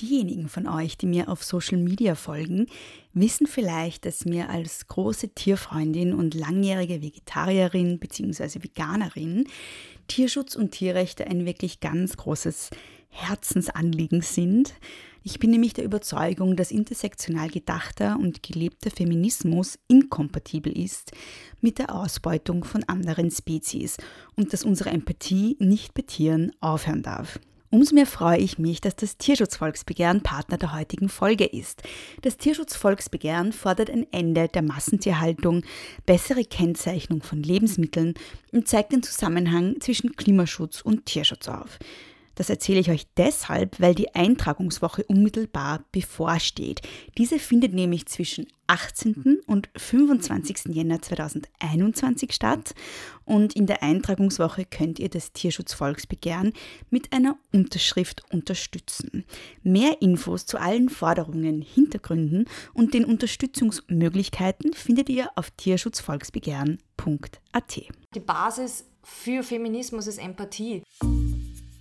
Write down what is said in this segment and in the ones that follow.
Diejenigen von euch, die mir auf Social Media folgen, wissen vielleicht, dass mir als große Tierfreundin und langjährige Vegetarierin bzw. Veganerin Tierschutz und Tierrechte ein wirklich ganz großes Herzensanliegen sind. Ich bin nämlich der Überzeugung, dass intersektional gedachter und gelebter Feminismus inkompatibel ist mit der Ausbeutung von anderen Spezies und dass unsere Empathie nicht bei Tieren aufhören darf. Umso mehr freue ich mich, dass das Tierschutzvolksbegehren Partner der heutigen Folge ist. Das Tierschutzvolksbegehren fordert ein Ende der Massentierhaltung, bessere Kennzeichnung von Lebensmitteln und zeigt den Zusammenhang zwischen Klimaschutz und Tierschutz auf. Das erzähle ich euch deshalb, weil die Eintragungswoche unmittelbar bevorsteht. Diese findet nämlich zwischen 18. und 25. Jänner 2021 statt und in der Eintragungswoche könnt ihr das Tierschutzvolksbegehren mit einer Unterschrift unterstützen. Mehr Infos zu allen Forderungen, Hintergründen und den Unterstützungsmöglichkeiten findet ihr auf tierschutzvolksbegehren.at. Die Basis für Feminismus ist Empathie.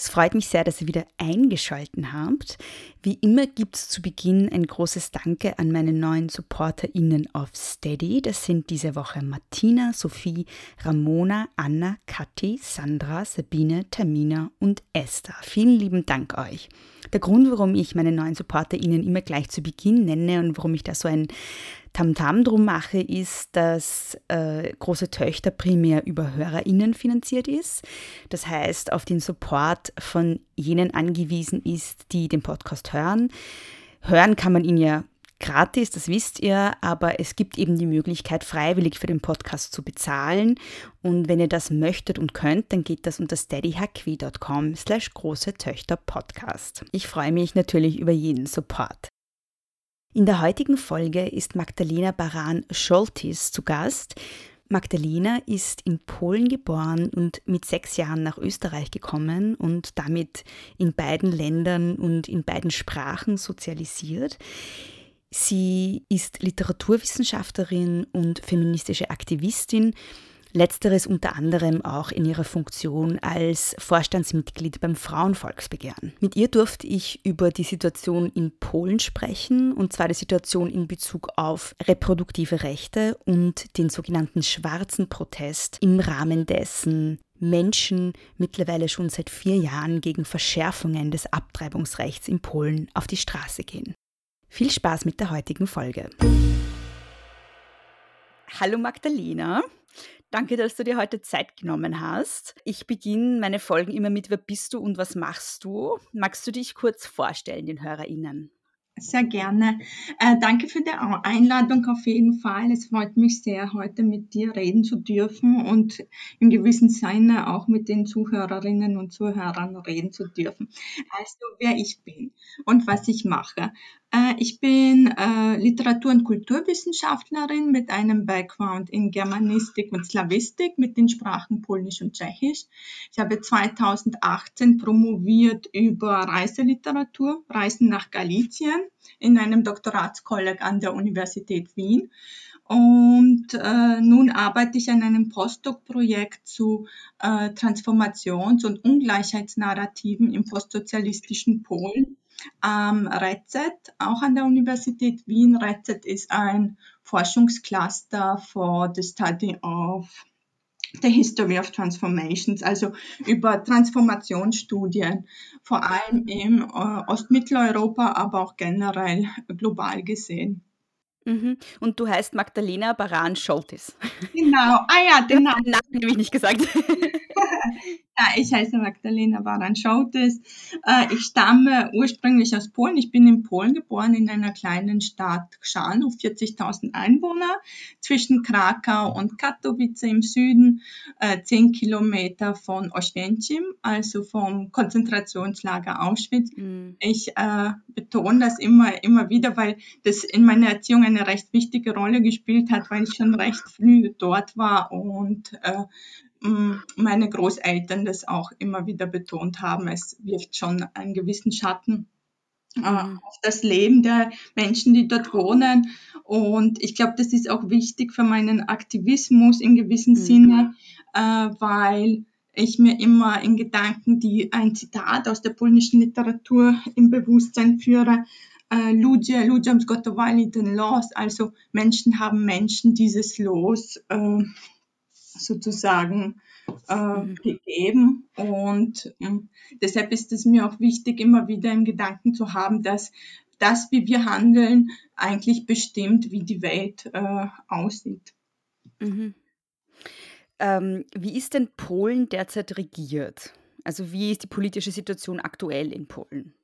Es freut mich sehr, dass ihr wieder eingeschalten habt. Wie immer gibt es zu Beginn ein großes Danke an meine neuen SupporterInnen auf Steady. Das sind diese Woche Martina, Sophie, Ramona, Anna, Kathi, Sandra, Sabine, Tamina und Esther. Vielen lieben Dank euch. Der Grund, warum ich meine neuen SupporterInnen immer gleich zu Beginn nenne und warum ich da so ein Tamtam drum mache, ist, dass äh, große Töchter primär über HörerInnen finanziert ist. Das heißt, auf den Support von jenen angewiesen ist, die den Podcast hören. Hören kann man ihn ja gratis, das wisst ihr, aber es gibt eben die Möglichkeit, freiwillig für den Podcast zu bezahlen. Und wenn ihr das möchtet und könnt, dann geht das unter steadyhq.com slash große Töchter Podcast. Ich freue mich natürlich über jeden Support. In der heutigen Folge ist Magdalena Baran-Scholtis zu Gast. Magdalena ist in Polen geboren und mit sechs Jahren nach Österreich gekommen und damit in beiden Ländern und in beiden Sprachen sozialisiert. Sie ist Literaturwissenschaftlerin und feministische Aktivistin Letzteres unter anderem auch in ihrer Funktion als Vorstandsmitglied beim Frauenvolksbegehren. Mit ihr durfte ich über die Situation in Polen sprechen, und zwar die Situation in Bezug auf reproduktive Rechte und den sogenannten schwarzen Protest, im Rahmen dessen Menschen mittlerweile schon seit vier Jahren gegen Verschärfungen des Abtreibungsrechts in Polen auf die Straße gehen. Viel Spaß mit der heutigen Folge. Hallo Magdalena. Danke, dass du dir heute Zeit genommen hast. Ich beginne meine Folgen immer mit Wer bist du und was machst du? Magst du dich kurz vorstellen, den HörerInnen? Sehr gerne. Äh, danke für die Einladung auf jeden Fall. Es freut mich sehr, heute mit dir reden zu dürfen und im gewissen Sinne auch mit den Zuhörerinnen und Zuhörern reden zu dürfen. Also wer ich bin und was ich mache. Äh, ich bin äh, Literatur- und Kulturwissenschaftlerin mit einem Background in Germanistik und Slawistik mit den Sprachen Polnisch und Tschechisch. Ich habe 2018 promoviert über Reiseliteratur, Reisen nach Galizien in einem Doktoratskolleg an der Universität Wien. Und äh, nun arbeite ich an einem Postdoc-Projekt zu äh, Transformations- und Ungleichheitsnarrativen im postsozialistischen Polen am REZET, auch an der Universität Wien. REZET ist ein Forschungscluster for the study of the history of transformations, also über Transformationsstudien, vor allem im äh, Ostmitteleuropa, aber auch generell global gesehen. Mhm. Und du heißt Magdalena Baran-Scholtis. Genau, ah ja, genau. Den Namen habe ich nicht gesagt. Ja, ich heiße Magdalena Baran-Schautes. Äh, ich stamme ursprünglich aus Polen. Ich bin in Polen geboren, in einer kleinen Stadt Chrzanów, 40.000 Einwohner, zwischen Krakau und Katowice im Süden, äh, 10 Kilometer von Oświęcim, also vom Konzentrationslager Auschwitz. Mhm. Ich äh, betone das immer, immer wieder, weil das in meiner Erziehung eine recht wichtige Rolle gespielt hat, weil ich schon recht früh dort war und äh, meine Großeltern das auch immer wieder betont haben. Es wirft schon einen gewissen Schatten äh, mhm. auf das Leben der Menschen, die dort wohnen. Und ich glaube, das ist auch wichtig für meinen Aktivismus in gewissem mhm. Sinne, äh, weil ich mir immer in Gedanken die ein Zitat aus der polnischen Literatur im Bewusstsein führe. Äh, ludzie, ludziom zgotowali ten los, also Menschen haben Menschen dieses Los äh, sozusagen äh, mhm. gegeben. Und äh, deshalb ist es mir auch wichtig, immer wieder im Gedanken zu haben, dass das, wie wir handeln, eigentlich bestimmt, wie die Welt äh, aussieht. Mhm. Ähm, wie ist denn Polen derzeit regiert? Also wie ist die politische Situation aktuell in Polen?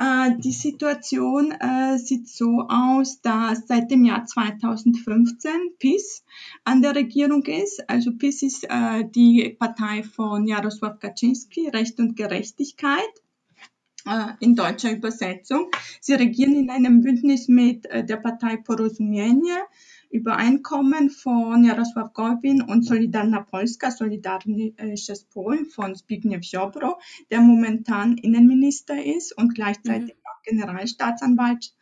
Äh, die Situation äh, sieht so aus, dass seit dem Jahr 2015 PIS an der Regierung ist. Also PIS ist äh, die Partei von Jarosław Kaczynski, Recht und Gerechtigkeit in deutscher Übersetzung. Sie regieren in einem Bündnis mit der Partei Porozumienie, Übereinkommen von Jarosław Gowin und Solidarna Polska, Solidarisches Polen von Zbigniew Ziobro, der momentan Innenminister ist und gleichzeitig mhm. auch Generalstaatsanwalt.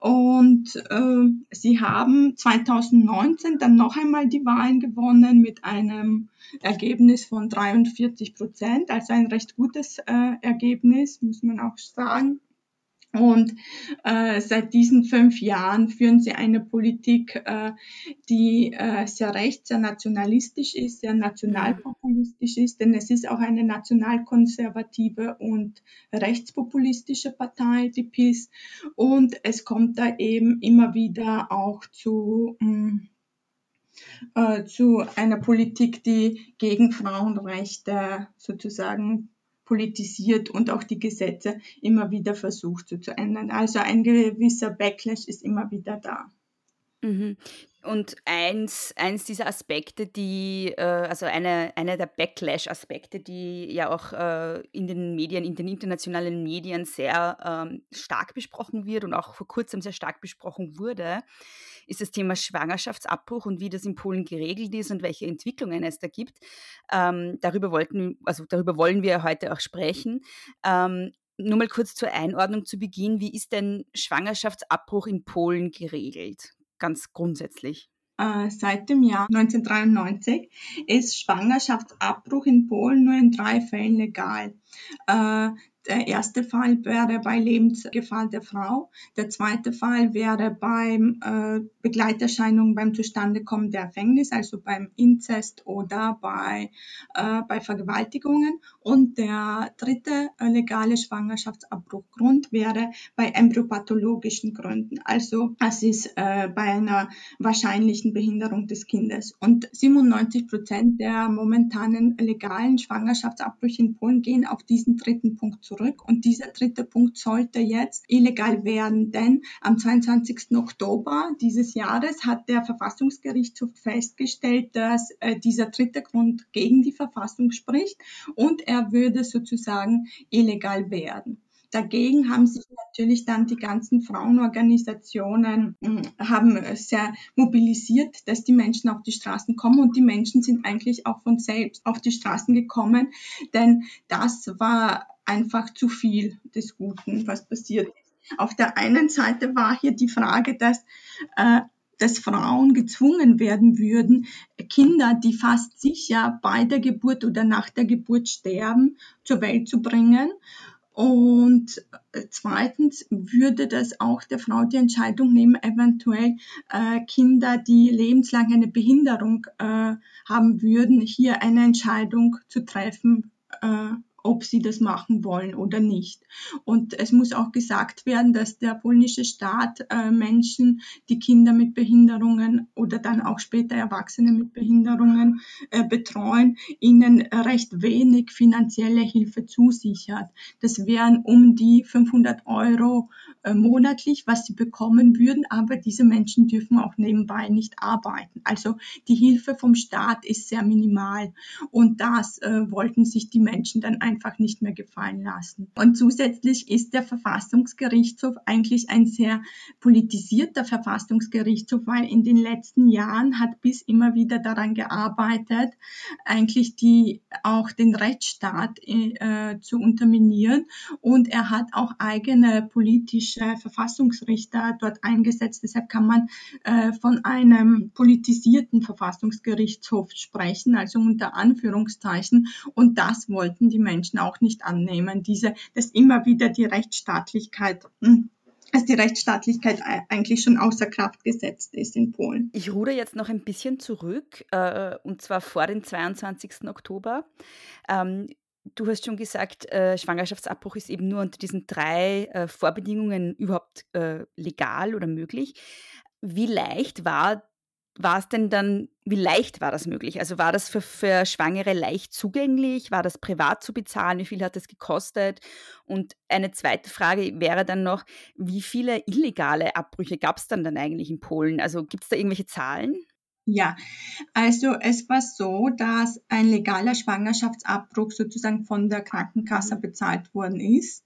Und äh, sie haben 2019 dann noch einmal die Wahlen gewonnen mit einem Ergebnis von 43 Prozent, also ein recht gutes äh, Ergebnis, muss man auch sagen. Und äh, seit diesen fünf Jahren führen sie eine Politik, äh, die äh, sehr rechts, sehr nationalistisch ist, sehr nationalpopulistisch ist, denn es ist auch eine nationalkonservative und rechtspopulistische Partei, die PIS. Und es kommt da eben immer wieder auch zu mh, mm, äh, zu einer Politik, die gegen Frauenrechte sozusagen politisiert und auch die Gesetze immer wieder versucht zu ändern. Also ein gewisser Backlash ist immer wieder da. Mhm. Und eins, eins dieser Aspekte, die, äh, also eine, einer der Backlash-Aspekte, die ja auch äh, in den Medien, in den internationalen Medien sehr ähm, stark besprochen wird und auch vor kurzem sehr stark besprochen wurde, ist das Thema Schwangerschaftsabbruch und wie das in Polen geregelt ist und welche Entwicklungen es da gibt. Ähm, darüber wollten, also darüber wollen wir heute auch sprechen. Ähm, nur mal kurz zur Einordnung zu Beginn. Wie ist denn Schwangerschaftsabbruch in Polen geregelt? Ganz grundsätzlich? Äh, seit dem Jahr 1993 ist Schwangerschaftsabbruch in Polen nur in drei Fällen legal. Der erste Fall wäre bei Lebensgefahr der Frau. Der zweite Fall wäre beim äh, Begleiterscheinungen beim Zustandekommen der Erfängnis, also beim Inzest oder bei, äh, bei Vergewaltigungen. Und der dritte äh, legale Schwangerschaftsabbruchgrund wäre bei embryopathologischen Gründen. Also es ist äh, bei einer wahrscheinlichen Behinderung des Kindes. Und 97 Prozent der momentanen legalen Schwangerschaftsabbrüche in Polen gehen auf diesen dritten Punkt zurück. Und dieser dritte Punkt sollte jetzt illegal werden, denn am 22. Oktober dieses Jahres hat der Verfassungsgerichtshof festgestellt, dass äh, dieser dritte Grund gegen die Verfassung spricht und er würde sozusagen illegal werden. Dagegen haben sich natürlich dann die ganzen Frauenorganisationen hm, haben sehr mobilisiert, dass die Menschen auf die Straßen kommen und die Menschen sind eigentlich auch von selbst auf die Straßen gekommen, denn das war einfach zu viel des Guten, was passiert ist. Auf der einen Seite war hier die Frage, dass äh, dass Frauen gezwungen werden würden, Kinder, die fast sicher bei der Geburt oder nach der Geburt sterben, zur Welt zu bringen. Und äh, zweitens würde das auch der Frau die Entscheidung nehmen, eventuell äh, Kinder, die lebenslang eine Behinderung äh, haben würden, hier eine Entscheidung zu treffen, äh, ob sie das machen wollen oder nicht. Und es muss auch gesagt werden, dass der polnische Staat äh, Menschen, die Kinder mit Behinderungen oder dann auch später Erwachsene mit Behinderungen äh, betreuen, ihnen recht wenig finanzielle Hilfe zusichert. Das wären um die 500 Euro äh, monatlich, was sie bekommen würden, aber diese Menschen dürfen auch nebenbei nicht arbeiten. Also die Hilfe vom Staat ist sehr minimal und das äh, wollten sich die Menschen dann einfach nicht mehr gefallen lassen. Und zusätzlich ist der Verfassungsgerichtshof eigentlich ein sehr politisierter Verfassungsgerichtshof, weil in den letzten Jahren hat bis immer wieder daran gearbeitet, eigentlich die auch den Rechtsstaat äh, zu unterminieren und er hat auch eigene politische Verfassungsrichter dort eingesetzt. Deshalb kann man äh, von einem politisierten Verfassungsgerichtshof sprechen, also unter Anführungszeichen. Und das wollten die Menschen auch nicht annehmen, diese, dass immer wieder die Rechtsstaatlichkeit hm, dass die Rechtsstaatlichkeit eigentlich schon außer Kraft gesetzt ist in Polen. Ich ruder jetzt noch ein bisschen zurück, äh, und zwar vor dem 22. Oktober. Ähm, du hast schon gesagt, äh, Schwangerschaftsabbruch ist eben nur unter diesen drei äh, Vorbedingungen überhaupt äh, legal oder möglich. Wie leicht war war es denn dann, wie leicht war das möglich? Also war das für, für Schwangere leicht zugänglich? War das privat zu bezahlen? Wie viel hat das gekostet? Und eine zweite Frage wäre dann noch, wie viele illegale Abbrüche gab es dann dann eigentlich in Polen? Also gibt es da irgendwelche Zahlen? Ja, also es war so, dass ein legaler Schwangerschaftsabbruch sozusagen von der Krankenkasse mhm. bezahlt worden ist,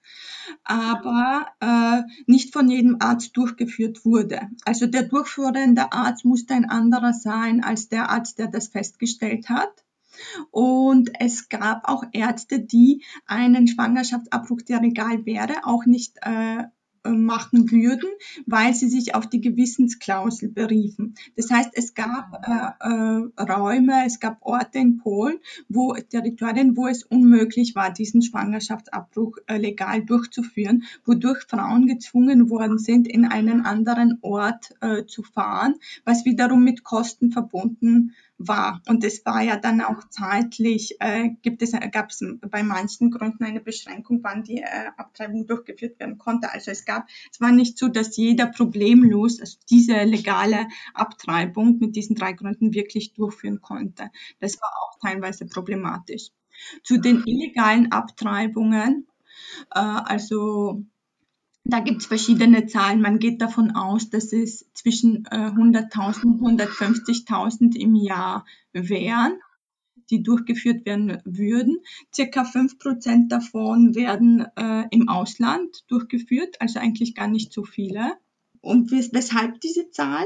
aber äh, nicht von jedem Arzt durchgeführt wurde. Also der durchführende Arzt musste ein anderer sein als der Arzt, der das festgestellt hat. Und es gab auch Ärzte, die einen Schwangerschaftsabbruch, der legal wäre, auch nicht äh, äh, machen würden, weil sie sich auf die Gewissensklausel beriefen. Das heißt, es gab äh, äh, Räume, es gab Orte in Polen, wo Territorien, wo es unmöglich war, diesen Schwangerschaftsabbruch äh, legal durchzuführen, wodurch Frauen gezwungen worden sind, in einen anderen Ort äh, zu fahren, was wiederum mit Kosten verbunden war. Und es war ja dann auch zeitlich, äh, gibt es, gab es bei manchen Gründen eine Beschränkung, wann die äh, Abtreibung durchgeführt werden konnte. Also es gab, es war nicht so, dass jeder problemlos also diese legale Abtreibung mit diesen drei Gründen wirklich durchführen konnte. Das war auch teilweise problematisch. Zu den illegalen Abtreibungen, äh, also da gibt es verschiedene Zahlen. Man geht davon aus, dass es zwischen äh, 100.000 und 150.000 im Jahr wären, die durchgeführt werden würden. Circa fünf Prozent davon werden äh, im Ausland durchgeführt, also eigentlich gar nicht so viele. Und weshalb diese Zahl?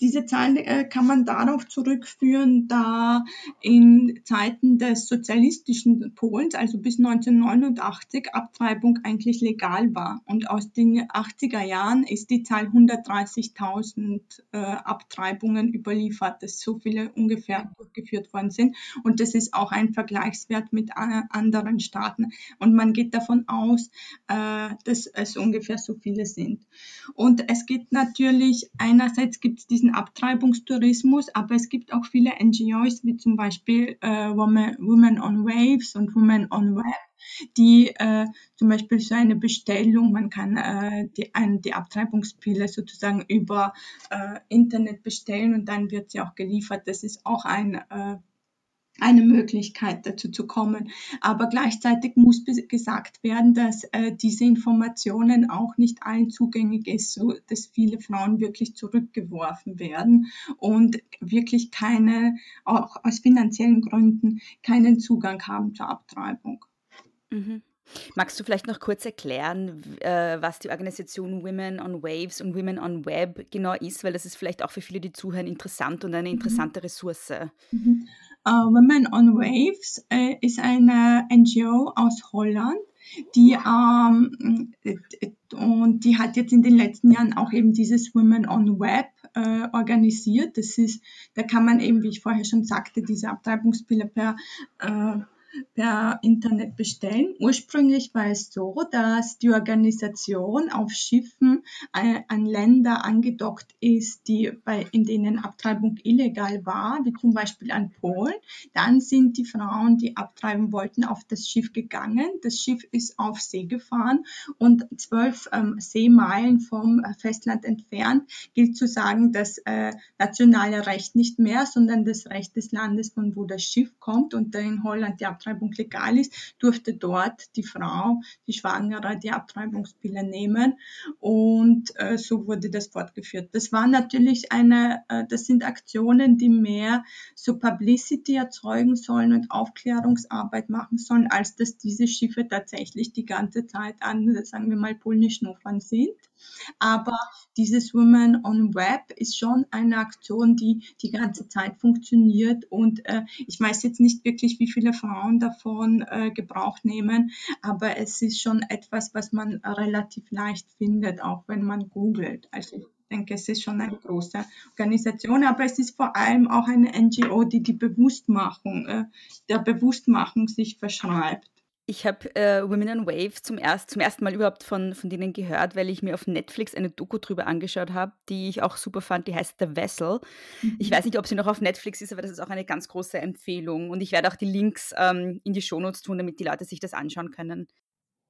Diese Zahl äh, kann man darauf zurückführen, da in Zeiten des sozialistischen Polens, also bis 1989, Abtreibung eigentlich legal war. Und aus den 80er Jahren ist die Zahl 130.000 äh, Abtreibungen überliefert, dass so viele ungefähr durchgeführt worden sind. Und das ist auch ein Vergleichswert mit äh, anderen Staaten. Und man geht davon aus, äh, dass es ungefähr so viele sind. Und es gibt natürlich, einerseits gibt es diesen diesen Abtreibungstourismus, aber es gibt auch viele NGOs, wie zum Beispiel äh, Women, Women on Waves und Women on Web, die äh, zum Beispiel so eine Bestellung, man kann äh, die, ein, die Abtreibungspille sozusagen über äh, Internet bestellen und dann wird sie auch geliefert. Das ist auch ein äh, eine Möglichkeit dazu zu kommen. Aber gleichzeitig muss gesagt werden, dass äh, diese Informationen auch nicht allen zugänglich ist, so dass viele Frauen wirklich zurückgeworfen werden und wirklich keine, auch aus finanziellen Gründen, keinen Zugang haben zur Abtreibung. Mhm. Magst du vielleicht noch kurz erklären, äh, was die Organisation Women on Waves und Women on Web genau ist? Weil das ist vielleicht auch für viele, die zuhören, interessant und eine mhm. interessante Ressource. Mhm. Uh, Women on Waves äh, ist eine NGO aus Holland, die ähm, und die hat jetzt in den letzten Jahren auch eben dieses Women on Web äh, organisiert. Das ist, da kann man eben, wie ich vorher schon sagte, diese Abtreibungspille per äh, per Internet bestellen. Ursprünglich war es so, dass die Organisation auf Schiffen äh, an Länder angedockt ist, die bei, in denen Abtreibung illegal war, wie zum Beispiel an Polen. Dann sind die Frauen, die abtreiben wollten, auf das Schiff gegangen. Das Schiff ist auf See gefahren und zwölf ähm, Seemeilen vom Festland entfernt gilt zu sagen, das äh, nationale Recht nicht mehr, sondern das Recht des Landes, von wo das Schiff kommt. Und in Holland die Abtreibung legal ist, durfte dort die Frau, die Schwangere, die Abtreibungspille nehmen. Und äh, so wurde das fortgeführt. Das war natürlich eine, äh, das sind Aktionen, die mehr so Publicity erzeugen sollen und Aufklärungsarbeit machen sollen, als dass diese Schiffe tatsächlich die ganze Zeit an, sagen wir mal, polnischen Ufern sind. Aber dieses Women on Web ist schon eine Aktion, die die ganze Zeit funktioniert. Und äh, ich weiß jetzt nicht wirklich, wie viele Frauen davon äh, Gebrauch nehmen, aber es ist schon etwas, was man relativ leicht findet, auch wenn man googelt. Also ich denke, es ist schon eine große Organisation, aber es ist vor allem auch eine NGO, die die Bewusstmachung, äh, der Bewusstmachung sich verschreibt. Ich habe äh, Women on Wave zum, erst, zum ersten Mal überhaupt von, von denen gehört, weil ich mir auf Netflix eine Doku drüber angeschaut habe, die ich auch super fand, die heißt The Vessel. Mhm. Ich weiß nicht, ob sie noch auf Netflix ist, aber das ist auch eine ganz große Empfehlung. Und ich werde auch die Links ähm, in die Shownotes tun, damit die Leute sich das anschauen können.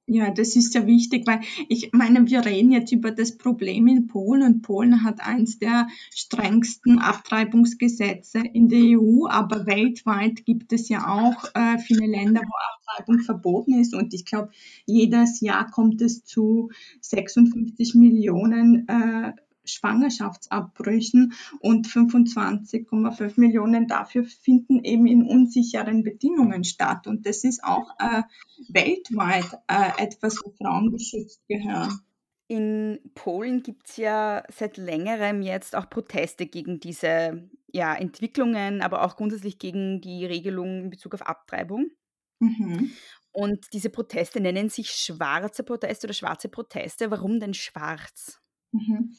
Ja, das ist ja wichtig, weil ich meine, wir reden jetzt über das Problem in Polen und Polen hat eins der strengsten Abtreibungsgesetze in der EU, aber weltweit gibt es ja auch äh, viele Länder, wo Abtreibung verboten ist und ich glaube, jedes Jahr kommt es zu 56 Millionen äh, Schwangerschaftsabbrüchen und 25,5 Millionen dafür finden eben in unsicheren Bedingungen statt. Und das ist auch äh, weltweit äh, etwas, wo Frauen geschützt gehören. In Polen gibt es ja seit längerem jetzt auch Proteste gegen diese ja, Entwicklungen, aber auch grundsätzlich gegen die Regelung in Bezug auf Abtreibung. Mhm. Und diese Proteste nennen sich schwarze Proteste oder schwarze Proteste. Warum denn schwarz? Mhm.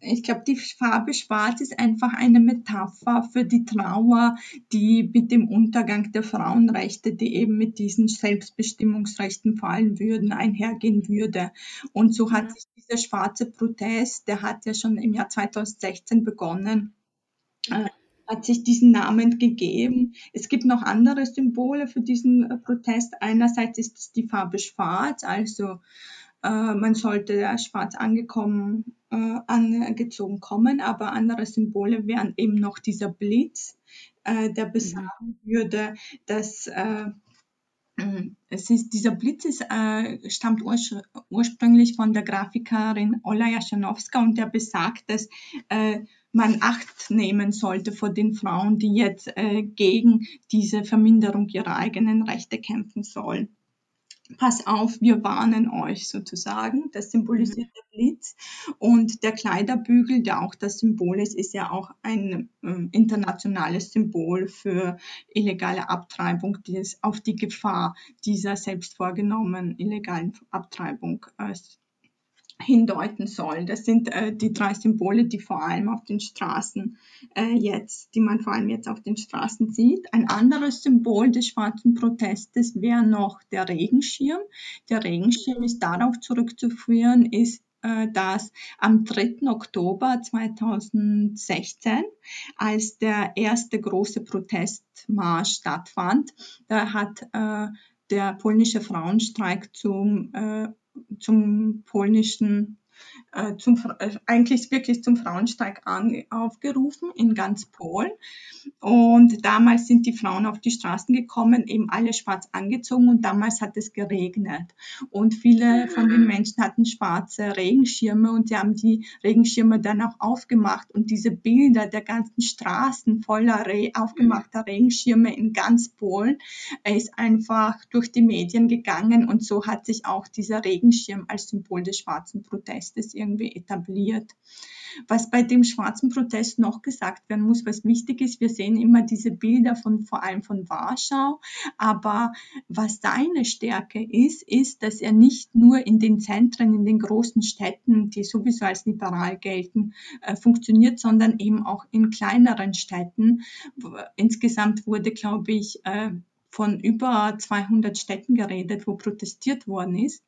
Ich glaube, die Farbe Schwarz ist einfach eine Metapher für die Trauer, die mit dem Untergang der Frauenrechte, die eben mit diesen Selbstbestimmungsrechten fallen würden, einhergehen würde. Und so hat sich dieser schwarze Protest, der hat ja schon im Jahr 2016 begonnen, äh, hat sich diesen Namen gegeben. Es gibt noch andere Symbole für diesen äh, Protest. Einerseits ist es die Farbe Schwarz, also man sollte schwarz angekommen, äh, angezogen kommen, aber andere Symbole wären eben noch dieser Blitz, äh, der besagen mhm. würde, dass äh, es ist, dieser Blitz ist, äh, stammt urs ursprünglich von der Grafikerin Ola Jaschanowska und der besagt, dass äh, man Acht nehmen sollte vor den Frauen, die jetzt äh, gegen diese Verminderung ihrer eigenen Rechte kämpfen sollen pass auf, wir warnen euch sozusagen. Das symbolisiert mhm. der Blitz. Und der Kleiderbügel, der auch das Symbol ist, ist ja auch ein äh, internationales Symbol für illegale Abtreibung, die es auf die Gefahr dieser selbst vorgenommenen illegalen Abtreibung äh, hindeuten soll. Das sind äh, die drei Symbole, die vor allem auf den Straßen äh, jetzt, die man vor allem jetzt auf den Straßen sieht. Ein anderes Symbol des schwarzen Protestes wäre noch der Regenschirm. Der Regenschirm ist darauf zurückzuführen, ist äh, dass am 3. Oktober 2016, als der erste große Protestmarsch stattfand, da hat äh, der polnische Frauenstreik zum äh, zum polnischen äh, zum, äh, eigentlich wirklich zum Frauenstreik an, aufgerufen in ganz Polen. Und damals sind die Frauen auf die Straßen gekommen, eben alle schwarz angezogen und damals hat es geregnet. Und viele von den Menschen hatten schwarze Regenschirme und sie haben die Regenschirme dann auch aufgemacht und diese Bilder der ganzen Straßen voller Re aufgemachter Regenschirme in ganz Polen ist einfach durch die Medien gegangen und so hat sich auch dieser Regenschirm als Symbol des schwarzen Protestes irgendwie etabliert. Was bei dem schwarzen Protest noch gesagt werden muss, was wichtig ist, wir sehen immer diese Bilder von vor allem von Warschau, aber was seine Stärke ist, ist, dass er nicht nur in den Zentren, in den großen Städten, die sowieso als liberal gelten, äh, funktioniert, sondern eben auch in kleineren Städten. Insgesamt wurde, glaube ich, äh, von über 200 Städten geredet, wo protestiert worden ist,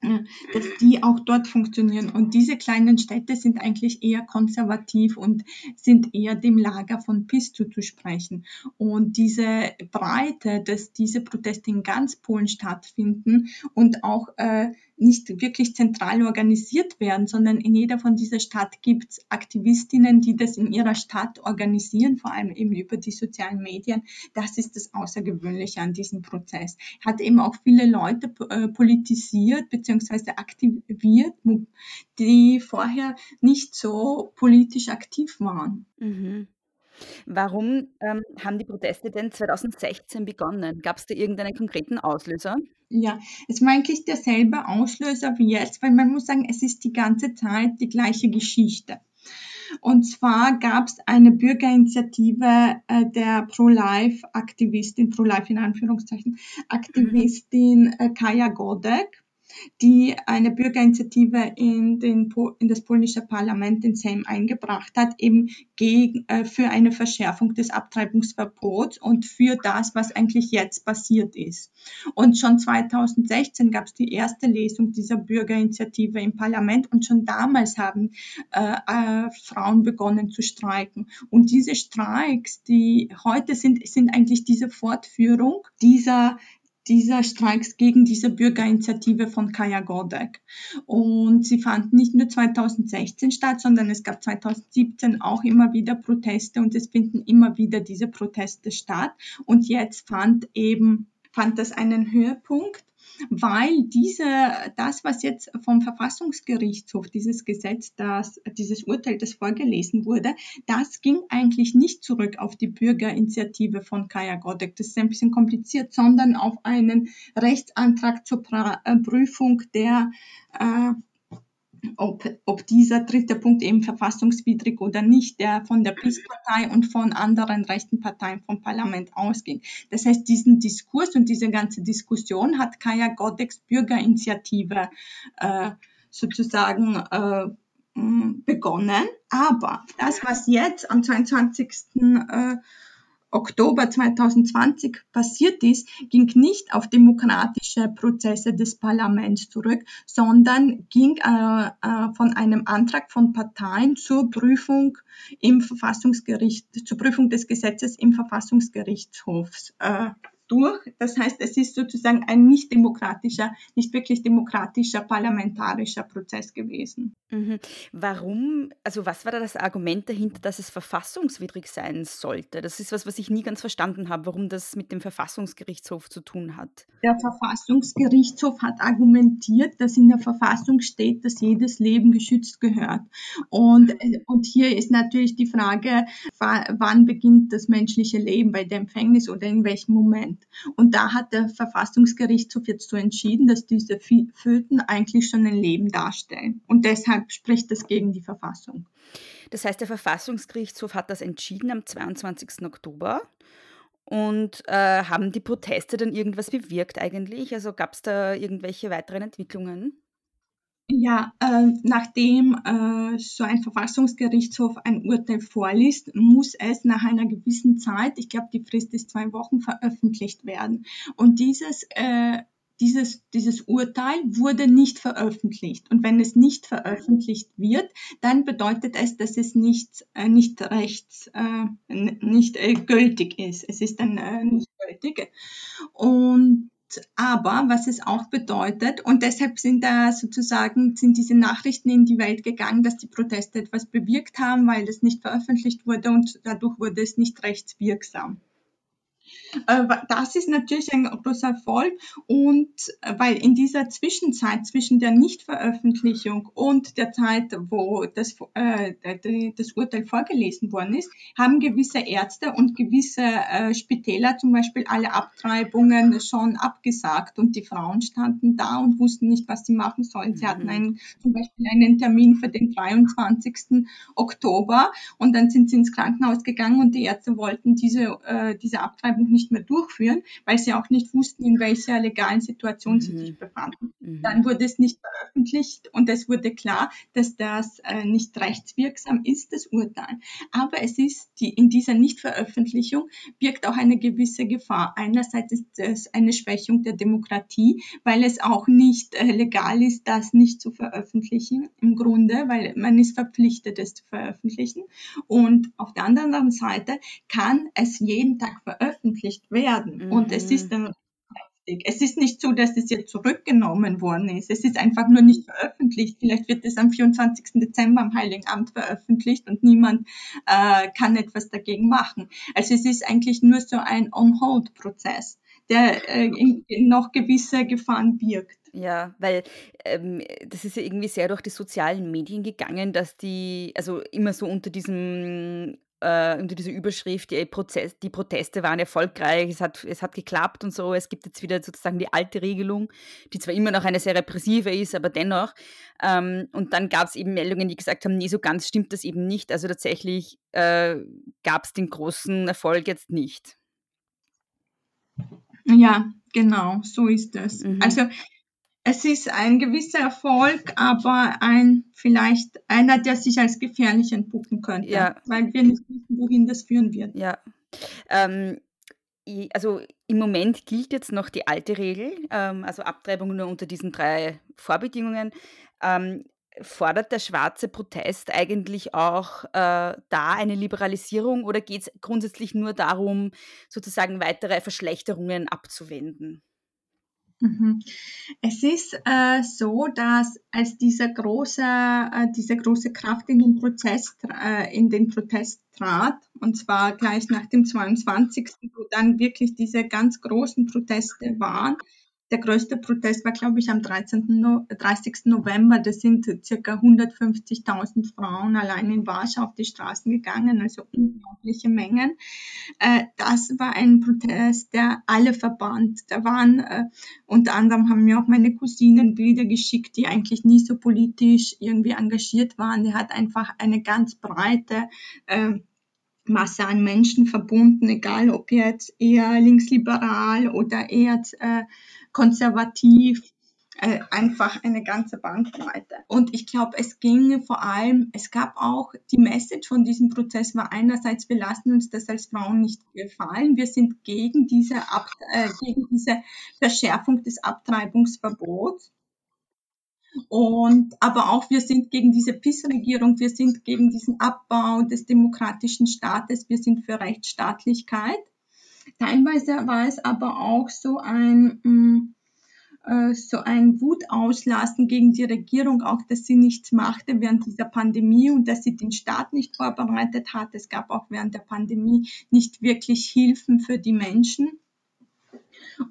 dass die auch dort funktionieren. Und diese kleinen Städte sind eigentlich eher konservativ und sind eher dem Lager von PiS zuzusprechen. Und diese Breite, dass diese Proteste in ganz Polen stattfinden und auch äh, nicht wirklich zentral organisiert werden, sondern in jeder von dieser Stadt gibt es Aktivistinnen, die das in ihrer Stadt organisieren, vor allem eben über die sozialen Medien. Das ist das Außergewöhnliche an diesem Prozess. Hat eben auch viele Leute äh, politisiert bzw. aktiviert, die vorher nicht so politisch aktiv waren. Mhm. Warum ähm, haben die Proteste denn 2016 begonnen? Gab es da irgendeinen konkreten Auslöser? Ja, es war eigentlich derselbe Auslöser wie jetzt, weil man muss sagen, es ist die ganze Zeit die gleiche Geschichte. Und zwar gab es eine Bürgerinitiative äh, der Pro-Life-Aktivistin, Pro-Life in Anführungszeichen, Aktivistin äh, Kaja Godek die eine Bürgerinitiative in, den, in das polnische Parlament, in Sejm, eingebracht hat, eben gegen, äh, für eine Verschärfung des Abtreibungsverbots und für das, was eigentlich jetzt passiert ist. Und schon 2016 gab es die erste Lesung dieser Bürgerinitiative im Parlament und schon damals haben äh, äh, Frauen begonnen zu streiken. Und diese Streiks, die heute sind, sind eigentlich diese Fortführung dieser dieser Streiks gegen diese Bürgerinitiative von Kaya Godek. Und sie fanden nicht nur 2016 statt, sondern es gab 2017 auch immer wieder Proteste und es finden immer wieder diese Proteste statt. Und jetzt fand eben, fand das einen Höhepunkt weil diese, das, was jetzt vom Verfassungsgerichtshof, dieses Gesetz, das, dieses Urteil, das vorgelesen wurde, das ging eigentlich nicht zurück auf die Bürgerinitiative von Kaya Godek. Das ist ein bisschen kompliziert, sondern auf einen Rechtsantrag zur äh, Prüfung der äh, ob, ob dieser dritte Punkt eben verfassungswidrig oder nicht, der von der PiS-Partei und von anderen rechten Parteien vom Parlament ausging. Das heißt, diesen Diskurs und diese ganze Diskussion hat Kaya Godeks Bürgerinitiative äh, sozusagen äh, begonnen. Aber das, was jetzt am 22. Äh, Oktober 2020 passiert ist, ging nicht auf demokratische Prozesse des Parlaments zurück, sondern ging äh, äh, von einem Antrag von Parteien zur Prüfung im Verfassungsgericht, zur Prüfung des Gesetzes im Verfassungsgerichtshof äh, durch. Das heißt, es ist sozusagen ein nicht demokratischer, nicht wirklich demokratischer parlamentarischer Prozess gewesen. Mhm. Warum, also was war da das Argument dahinter, dass es verfassungswidrig sein sollte? Das ist was, was ich nie ganz verstanden habe, warum das mit dem Verfassungsgerichtshof zu tun hat. Der Verfassungsgerichtshof hat argumentiert, dass in der Verfassung steht, dass jedes Leben geschützt gehört. Und, äh, und hier ist natürlich die Frage, wann beginnt das menschliche Leben bei der Empfängnis oder in welchem Moment? Und da hat der Verfassungsgerichtshof jetzt so entschieden, dass diese Föten eigentlich schon ein Leben darstellen. Und deshalb deshalb spricht das gegen die Verfassung. Das heißt, der Verfassungsgerichtshof hat das entschieden am 22. Oktober. Und äh, haben die Proteste dann irgendwas bewirkt eigentlich? Also gab es da irgendwelche weiteren Entwicklungen? Ja, äh, nachdem äh, so ein Verfassungsgerichtshof ein Urteil vorliest, muss es nach einer gewissen Zeit, ich glaube, die Frist ist zwei Wochen, veröffentlicht werden. Und dieses äh, dieses, dieses Urteil wurde nicht veröffentlicht. Und wenn es nicht veröffentlicht wird, dann bedeutet es, dass es nicht, äh, nicht rechts, äh, nicht äh, gültig ist. Es ist dann äh, nicht gültig. Und aber was es auch bedeutet, und deshalb sind da sozusagen, sind diese Nachrichten in die Welt gegangen, dass die Proteste etwas bewirkt haben, weil es nicht veröffentlicht wurde und dadurch wurde es nicht rechtswirksam. Äh, das ist natürlich ein großer Erfolg und äh, weil in dieser Zwischenzeit zwischen der Nichtveröffentlichung und der Zeit, wo das, äh, das Urteil vorgelesen worden ist, haben gewisse Ärzte und gewisse äh, Spitäler zum Beispiel alle Abtreibungen schon abgesagt und die Frauen standen da und wussten nicht, was sie machen sollen. Sie hatten mhm. einen, zum Beispiel einen Termin für den 23. Oktober und dann sind sie ins Krankenhaus gegangen und die Ärzte wollten diese, äh, diese Abtreibung nicht mehr durchführen, weil sie auch nicht wussten, in welcher legalen Situation mhm. sie sich befanden. Mhm. Dann wurde es nicht veröffentlicht und es wurde klar, dass das äh, nicht rechtswirksam ist, das Urteil. Aber es ist die, in dieser Nichtveröffentlichung birgt auch eine gewisse Gefahr. Einerseits ist es eine Schwächung der Demokratie, weil es auch nicht äh, legal ist, das nicht zu veröffentlichen im Grunde, weil man ist verpflichtet, es zu veröffentlichen. Und auf der anderen Seite kann es jeden Tag veröffentlicht werden. Mhm. Und es ist dann es ist nicht so, dass es jetzt zurückgenommen worden ist. Es ist einfach nur nicht veröffentlicht. Vielleicht wird es am 24. Dezember am Heiligen Amt veröffentlicht und niemand äh, kann etwas dagegen machen. Also es ist eigentlich nur so ein On-Hold-Prozess, der äh, in, in noch gewisse Gefahren birgt. Ja, weil ähm, das ist ja irgendwie sehr durch die sozialen Medien gegangen, dass die, also immer so unter diesem äh, unter dieser Überschrift, die, Prozess, die Proteste waren erfolgreich, es hat, es hat geklappt und so. Es gibt jetzt wieder sozusagen die alte Regelung, die zwar immer noch eine sehr repressive ist, aber dennoch. Ähm, und dann gab es eben Meldungen, die gesagt haben, nee, so ganz stimmt das eben nicht. Also tatsächlich äh, gab es den großen Erfolg jetzt nicht. Ja, genau, so ist es. Mhm. Also es ist ein gewisser Erfolg, aber ein vielleicht einer, der sich als gefährlich entpuppen könnte, ja. weil wir nicht wissen, wohin das führen wird. Ja. Ähm, also im Moment gilt jetzt noch die alte Regel, ähm, also Abtreibung nur unter diesen drei Vorbedingungen. Ähm, fordert der schwarze Protest eigentlich auch äh, da eine Liberalisierung oder geht es grundsätzlich nur darum, sozusagen weitere Verschlechterungen abzuwenden? Mhm. Es ist äh, so, dass als dieser große, äh, diese große Kraft in den Prozess, äh, in den Protest trat, und zwar gleich nach dem 22., wo dann wirklich diese ganz großen Proteste waren, der größte Protest war, glaube ich, am 13. No 30. November. Da sind circa 150.000 Frauen allein in Warschau auf die Straßen gegangen, also unglaubliche Mengen. Äh, das war ein Protest, der alle verband. Da waren, äh, unter anderem haben mir auch meine Cousinen Bilder geschickt, die eigentlich nie so politisch irgendwie engagiert waren. Die hat einfach eine ganz breite, äh, Masse an Menschen verbunden, egal ob jetzt eher linksliberal oder eher äh, konservativ, äh, einfach eine ganze Bandbreite. Und ich glaube, es ging vor allem, es gab auch die Message von diesem Prozess war einerseits, wir lassen uns das als Frauen nicht gefallen, wir sind gegen diese, Ab äh, gegen diese Verschärfung des Abtreibungsverbots. Und aber auch wir sind gegen diese PIS-Regierung, wir sind gegen diesen Abbau des demokratischen Staates, wir sind für Rechtsstaatlichkeit. Teilweise war es aber auch so ein, mm, äh, so ein Wutauslassen gegen die Regierung, auch dass sie nichts machte während dieser Pandemie und dass sie den Staat nicht vorbereitet hat. Es gab auch während der Pandemie nicht wirklich Hilfen für die Menschen.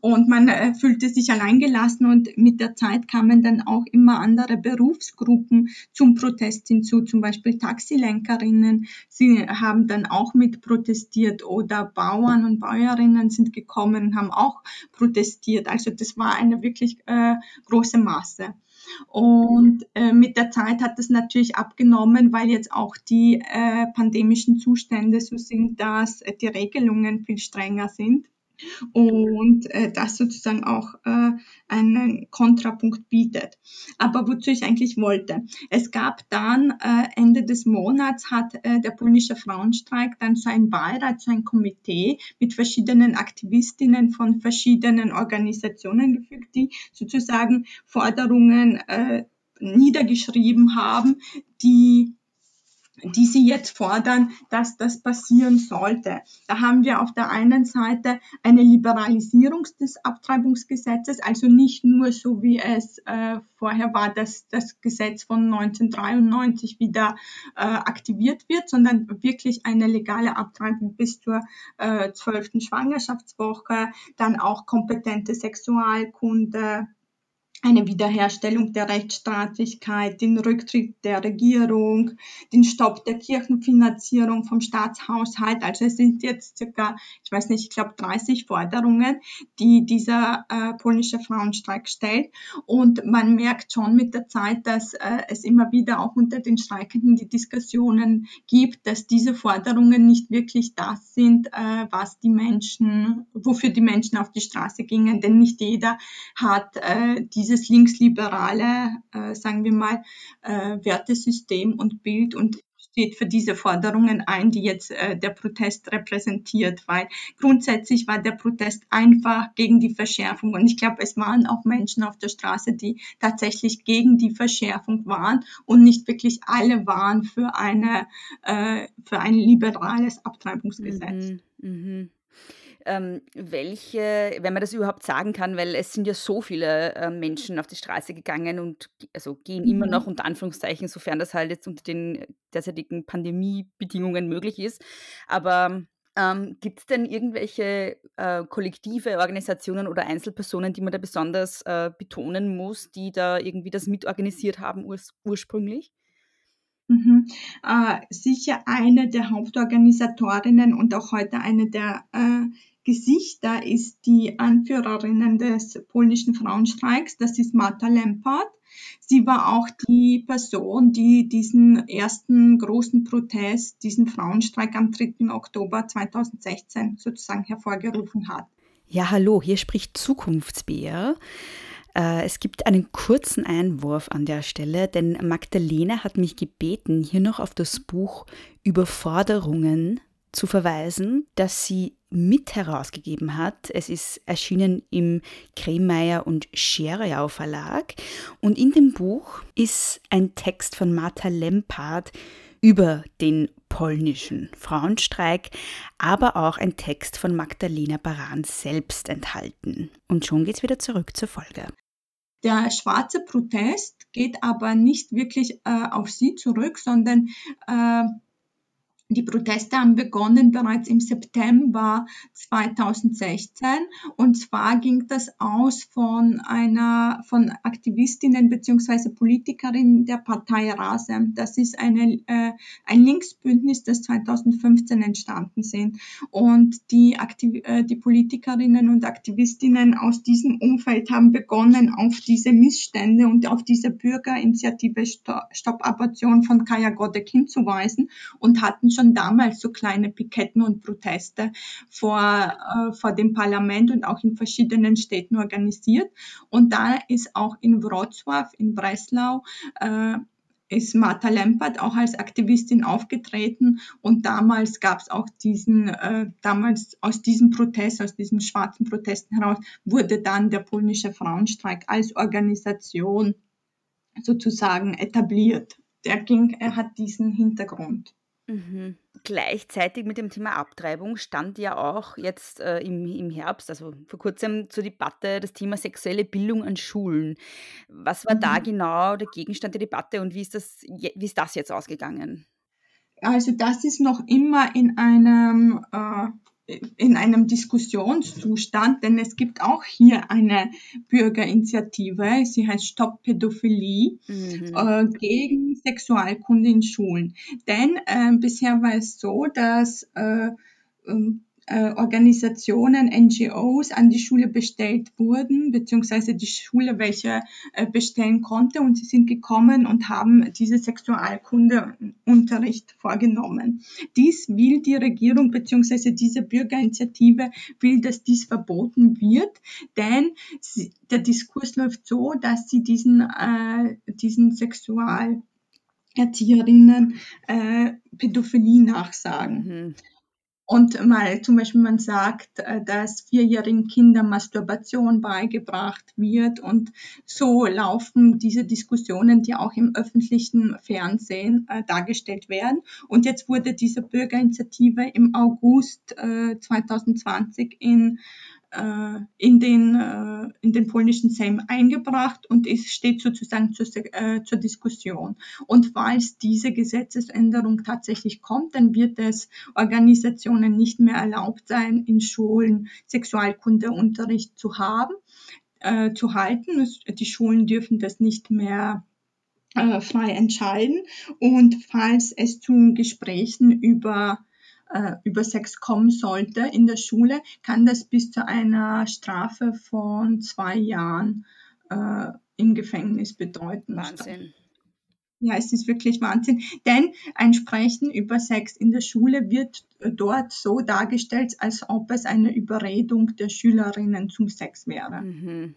Und man äh, fühlte sich alleingelassen und mit der Zeit kamen dann auch immer andere Berufsgruppen zum Protest hinzu, zum Beispiel Taxilenkerinnen. Sie haben dann auch mit protestiert oder Bauern und Bäuerinnen sind gekommen haben auch protestiert. Also das war eine wirklich äh, große Masse. Und äh, mit der Zeit hat das natürlich abgenommen, weil jetzt auch die äh, pandemischen Zustände so sind, dass äh, die Regelungen viel strenger sind und äh, das sozusagen auch äh, einen Kontrapunkt bietet. Aber wozu ich eigentlich wollte, es gab dann äh, Ende des Monats hat äh, der polnische Frauenstreik dann so ein Beirat, so ein Komitee mit verschiedenen Aktivistinnen von verschiedenen Organisationen gefügt, die sozusagen Forderungen äh, niedergeschrieben haben, die die sie jetzt fordern, dass das passieren sollte. Da haben wir auf der einen Seite eine Liberalisierung des Abtreibungsgesetzes, also nicht nur so wie es äh, vorher war, dass das Gesetz von 1993 wieder äh, aktiviert wird, sondern wirklich eine legale Abtreibung bis zur äh, zwölften äh, Schwangerschaftswoche, dann auch kompetente Sexualkunde, eine Wiederherstellung der Rechtsstaatlichkeit, den Rücktritt der Regierung, den Stopp der Kirchenfinanzierung vom Staatshaushalt. Also es sind jetzt circa, ich weiß nicht, ich glaube 30 Forderungen, die dieser äh, polnische Frauenstreik stellt. Und man merkt schon mit der Zeit, dass äh, es immer wieder auch unter den Streikenden die Diskussionen gibt, dass diese Forderungen nicht wirklich das sind, äh, was die Menschen, wofür die Menschen auf die Straße gingen. Denn nicht jeder hat äh, diese dieses linksliberale, äh, sagen wir mal, äh, Wertesystem und Bild und steht für diese Forderungen ein, die jetzt äh, der Protest repräsentiert, weil grundsätzlich war der Protest einfach gegen die Verschärfung und ich glaube, es waren auch Menschen auf der Straße, die tatsächlich gegen die Verschärfung waren und nicht wirklich alle waren für eine äh, für ein liberales Abtreibungsgesetz. Mhm, mh ähm, welche, wenn man das überhaupt sagen kann, weil es sind ja so viele äh, Menschen auf die Straße gegangen und also gehen mhm. immer noch unter Anführungszeichen, sofern das halt jetzt unter den derzeitigen Pandemiebedingungen möglich ist. Aber ähm, Gibt es denn irgendwelche äh, kollektive Organisationen oder Einzelpersonen, die man da besonders äh, betonen muss, die da irgendwie das mitorganisiert haben urs ursprünglich? Mhm. Äh, sicher eine der Hauptorganisatorinnen und auch heute eine der äh, Gesichter ist die Anführerin des polnischen Frauenstreiks, das ist Marta Lempart. Sie war auch die Person, die diesen ersten großen Protest, diesen Frauenstreik am 3. Oktober 2016 sozusagen hervorgerufen hat. Ja, hallo, hier spricht Zukunftsbär. Äh, es gibt einen kurzen Einwurf an der Stelle, denn Magdalena hat mich gebeten, hier noch auf das Buch Überforderungen zu verweisen, das sie mit herausgegeben hat. Es ist erschienen im Kremeyer und Scheriau Verlag und in dem Buch ist ein Text von Martha Lempart über den polnischen Frauenstreik, aber auch ein Text von Magdalena Baran selbst enthalten. Und schon geht's wieder zurück zur Folge. Der schwarze Protest geht aber nicht wirklich äh, auf sie zurück, sondern äh, die Proteste haben begonnen bereits im September 2016 und zwar ging das aus von einer von Aktivistinnen beziehungsweise Politikerinnen der Partei Rase. Das ist eine, äh, ein Linksbündnis, das 2015 entstanden sind und die, Aktiv äh, die Politikerinnen und Aktivistinnen aus diesem Umfeld haben begonnen, auf diese Missstände und auf diese Bürgerinitiative Stopp Abortion von Kaya Godek hinzuweisen und hatten schon damals so kleine Piketten und Proteste vor, äh, vor dem Parlament und auch in verschiedenen Städten organisiert. Und da ist auch in Wrocław, in Breslau, äh, ist Martha Lempert auch als Aktivistin aufgetreten und damals gab es auch diesen, äh, damals aus diesem Protest, aus diesen schwarzen Protesten heraus, wurde dann der polnische Frauenstreik als Organisation sozusagen etabliert. Der ging, er hat diesen Hintergrund. Mhm. Gleichzeitig mit dem Thema Abtreibung stand ja auch jetzt äh, im, im Herbst, also vor kurzem zur Debatte das Thema sexuelle Bildung an Schulen. Was war da mhm. genau der Gegenstand der Debatte und wie ist das, wie ist das jetzt ausgegangen? Also das ist noch immer in einem äh, in einem Diskussionszustand, denn es gibt auch hier eine Bürgerinitiative, sie heißt Stopp Pädophilie, mhm. äh, gegen Sexualkunde in Schulen. Denn äh, bisher war es so, dass äh, ähm, äh, Organisationen, NGOs an die Schule bestellt wurden, beziehungsweise die Schule welche äh, bestellen konnte und sie sind gekommen und haben diese Sexualkundeunterricht vorgenommen. Dies will die Regierung beziehungsweise diese Bürgerinitiative will, dass dies verboten wird, denn sie, der Diskurs läuft so, dass sie diesen, äh, diesen Sexual Erzieherinnen äh, Pädophilie nachsagen. Mhm. Und mal zum Beispiel man sagt, äh, dass vierjährigen Kindern Masturbation beigebracht wird und so laufen diese Diskussionen, die auch im öffentlichen Fernsehen äh, dargestellt werden. Und jetzt wurde diese Bürgerinitiative im August äh, 2020 in äh, in, den, äh, in den polnischen Sejm eingebracht und es steht sozusagen zur, äh, zur Diskussion. Und falls diese Gesetzesänderung tatsächlich kommt, dann wird es Organisationen nicht mehr erlaubt sein, in Schulen Sexualkundeunterricht zu haben. äh, zu halten. Die Schulen dürfen das nicht mehr äh, frei entscheiden. Und falls es zu Gesprächen über äh, über Sex kommen sollte in der Schule, kann das bis zu einer Strafe von zwei Jahren äh, im Gefängnis bedeuten. Wahnsinn. Ja, es ist wirklich Wahnsinn, denn ein Sprechen über Sex in der Schule wird dort so dargestellt, als ob es eine Überredung der Schülerinnen zum Sex wäre. Mhm.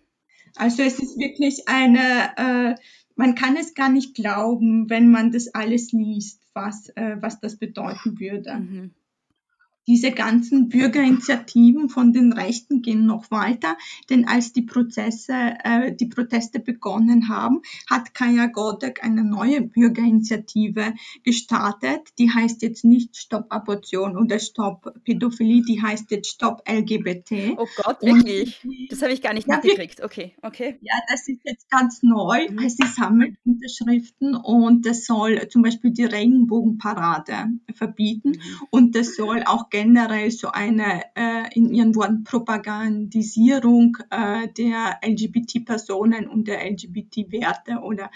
Also es ist wirklich eine, äh, man kann es gar nicht glauben, wenn man das alles liest, was, äh, was das bedeuten würde. Mhm diese ganzen Bürgerinitiativen von den Rechten gehen noch weiter, denn als die Prozesse, äh, die Proteste begonnen haben, hat Kaya Godek eine neue Bürgerinitiative gestartet. Die heißt jetzt nicht Stop Abortion oder Stop Pädophilie, die heißt jetzt Stop LGBT. Oh Gott, wirklich? Und, das habe ich gar nicht ja, mitgekriegt. Okay, okay. Ja, das ist jetzt ganz neu. Mhm. Sie sammelt Unterschriften und das soll zum Beispiel die Regenbogenparade verbieten mhm. und das soll auch generell so eine, äh, in ihren Worten, Propagandisierung äh, der LGBT-Personen und der LGBT-Werte oder,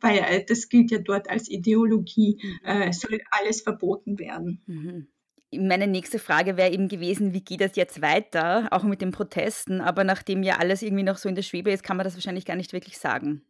weil äh, das gilt ja dort als Ideologie, mhm. äh, soll alles verboten werden. Mhm. Meine nächste Frage wäre eben gewesen, wie geht das jetzt weiter, auch mit den Protesten? Aber nachdem ja alles irgendwie noch so in der Schwebe ist, kann man das wahrscheinlich gar nicht wirklich sagen.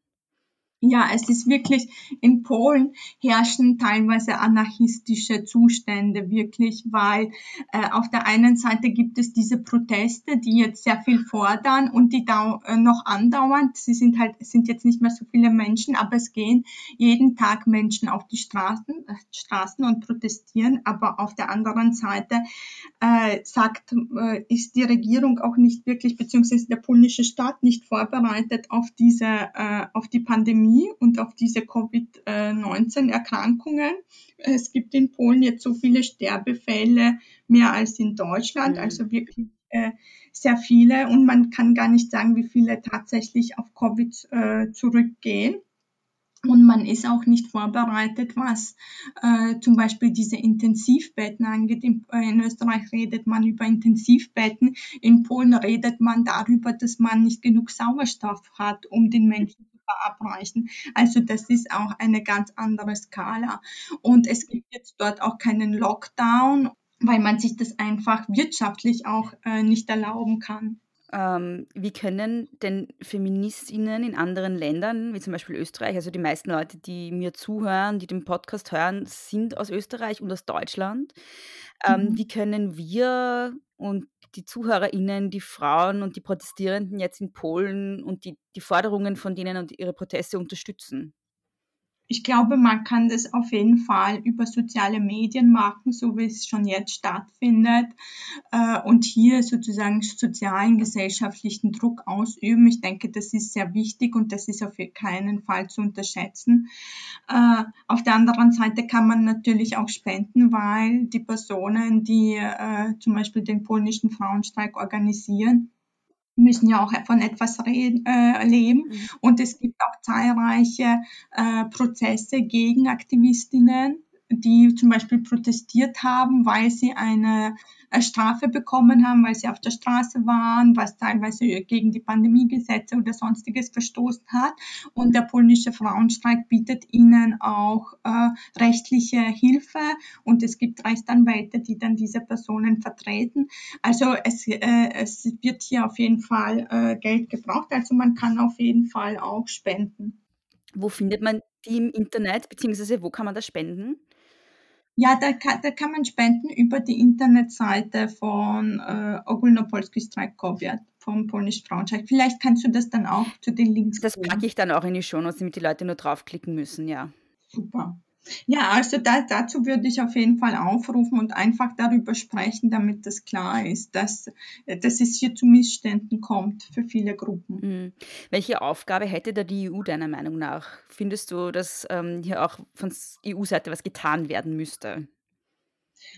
Ja, es ist wirklich, in Polen herrschen teilweise anarchistische Zustände wirklich, weil äh, auf der einen Seite gibt es diese Proteste, die jetzt sehr viel fordern und die da äh, noch andauern. Sie sind halt, sind jetzt nicht mehr so viele Menschen, aber es gehen jeden Tag Menschen auf die Straßen, äh, Straßen und protestieren. Aber auf der anderen Seite äh, sagt, äh, ist die Regierung auch nicht wirklich, beziehungsweise der polnische Staat nicht vorbereitet auf diese, äh, auf die Pandemie Pandemie und auf diese Covid-19-Erkrankungen. Es gibt in Polen jetzt so viele Sterbefälle, mehr als in Deutschland, mhm. also wirklich äh, sehr viele. Und man kann gar nicht sagen, wie viele tatsächlich auf Covid äh, zurückgehen. Und man ist auch nicht vorbereitet, was äh, zum Beispiel diese Intensivbetten angeht. In, äh, in, Österreich redet man über Intensivbetten. In Polen redet man darüber, dass man nicht genug Sauerstoff hat, um den Menschen zu verabreichen. Also das ist auch eine ganz andere Skala. Und es gibt jetzt dort auch keinen Lockdown, weil man sich das einfach wirtschaftlich auch äh, nicht erlauben kann. Ähm, wie können denn Feministinnen in anderen Ländern, wie zum Beispiel Österreich, also die meisten Leute, die mir zuhören, die den Podcast hören, sind aus Österreich und aus Deutschland. Ähm, mhm. Wie können wir und die ZuhörerInnen, die Frauen und die Protestierenden jetzt in Polen und die, die Forderungen von denen und ihre Proteste unterstützen? Ich glaube, man kann das auf jeden Fall über soziale Medien machen, so wie es schon jetzt stattfindet, äh, und hier sozusagen sozialen, gesellschaftlichen Druck ausüben. Ich denke, das ist sehr wichtig und das ist auf keinen Fall zu unterschätzen. Äh, auf der anderen Seite kann man natürlich auch spenden, weil die Personen, die äh, zum Beispiel den polnischen Frauenstreik organisieren, müssen ja auch von etwas reden, äh, leben. Mhm. Und es gibt auch zahlreiche äh, Prozesse gegen Aktivistinnen, die zum Beispiel protestiert haben, weil sie eine äh, Strafe bekommen haben, weil sie auf der Straße waren, was teilweise gegen die Pandemiegesetze oder sonstiges verstoßen hat. Und der polnische Frauenstreik bietet ihnen auch äh, rechtliche Hilfe und es gibt Rechtsanwälte, die dann diese Personen vertreten. Also es, äh, es wird hier auf jeden Fall äh, Geld gebraucht. Also man kann auf jeden Fall auch spenden. Wo findet man die im Internet, beziehungsweise wo kann man das spenden? Ja, da kann, da kann man spenden über die Internetseite von äh, Ogólnopolski Strajk Kobiet vom polnischen Frauenstreik. Vielleicht kannst du das dann auch zu den Links Das packe ich dann auch in die Show Notes, damit die Leute nur draufklicken müssen, ja. Super. Ja, also da, dazu würde ich auf jeden Fall aufrufen und einfach darüber sprechen, damit das klar ist, dass, dass es hier zu Missständen kommt für viele Gruppen. Mhm. Welche Aufgabe hätte da die EU deiner Meinung nach? Findest du, dass ähm, hier auch von EU-Seite was getan werden müsste?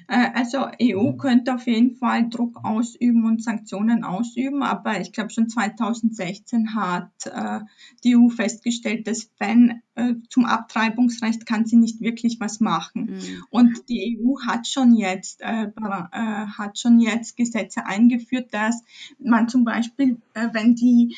Äh, also EU könnte auf jeden Fall Druck ausüben und Sanktionen ausüben, aber ich glaube schon 2016 hat äh, die EU festgestellt, dass wenn äh, zum Abtreibungsrecht kann sie nicht wirklich was machen. Mhm. Und die EU hat schon jetzt äh, hat schon jetzt Gesetze eingeführt, dass man zum Beispiel, wenn die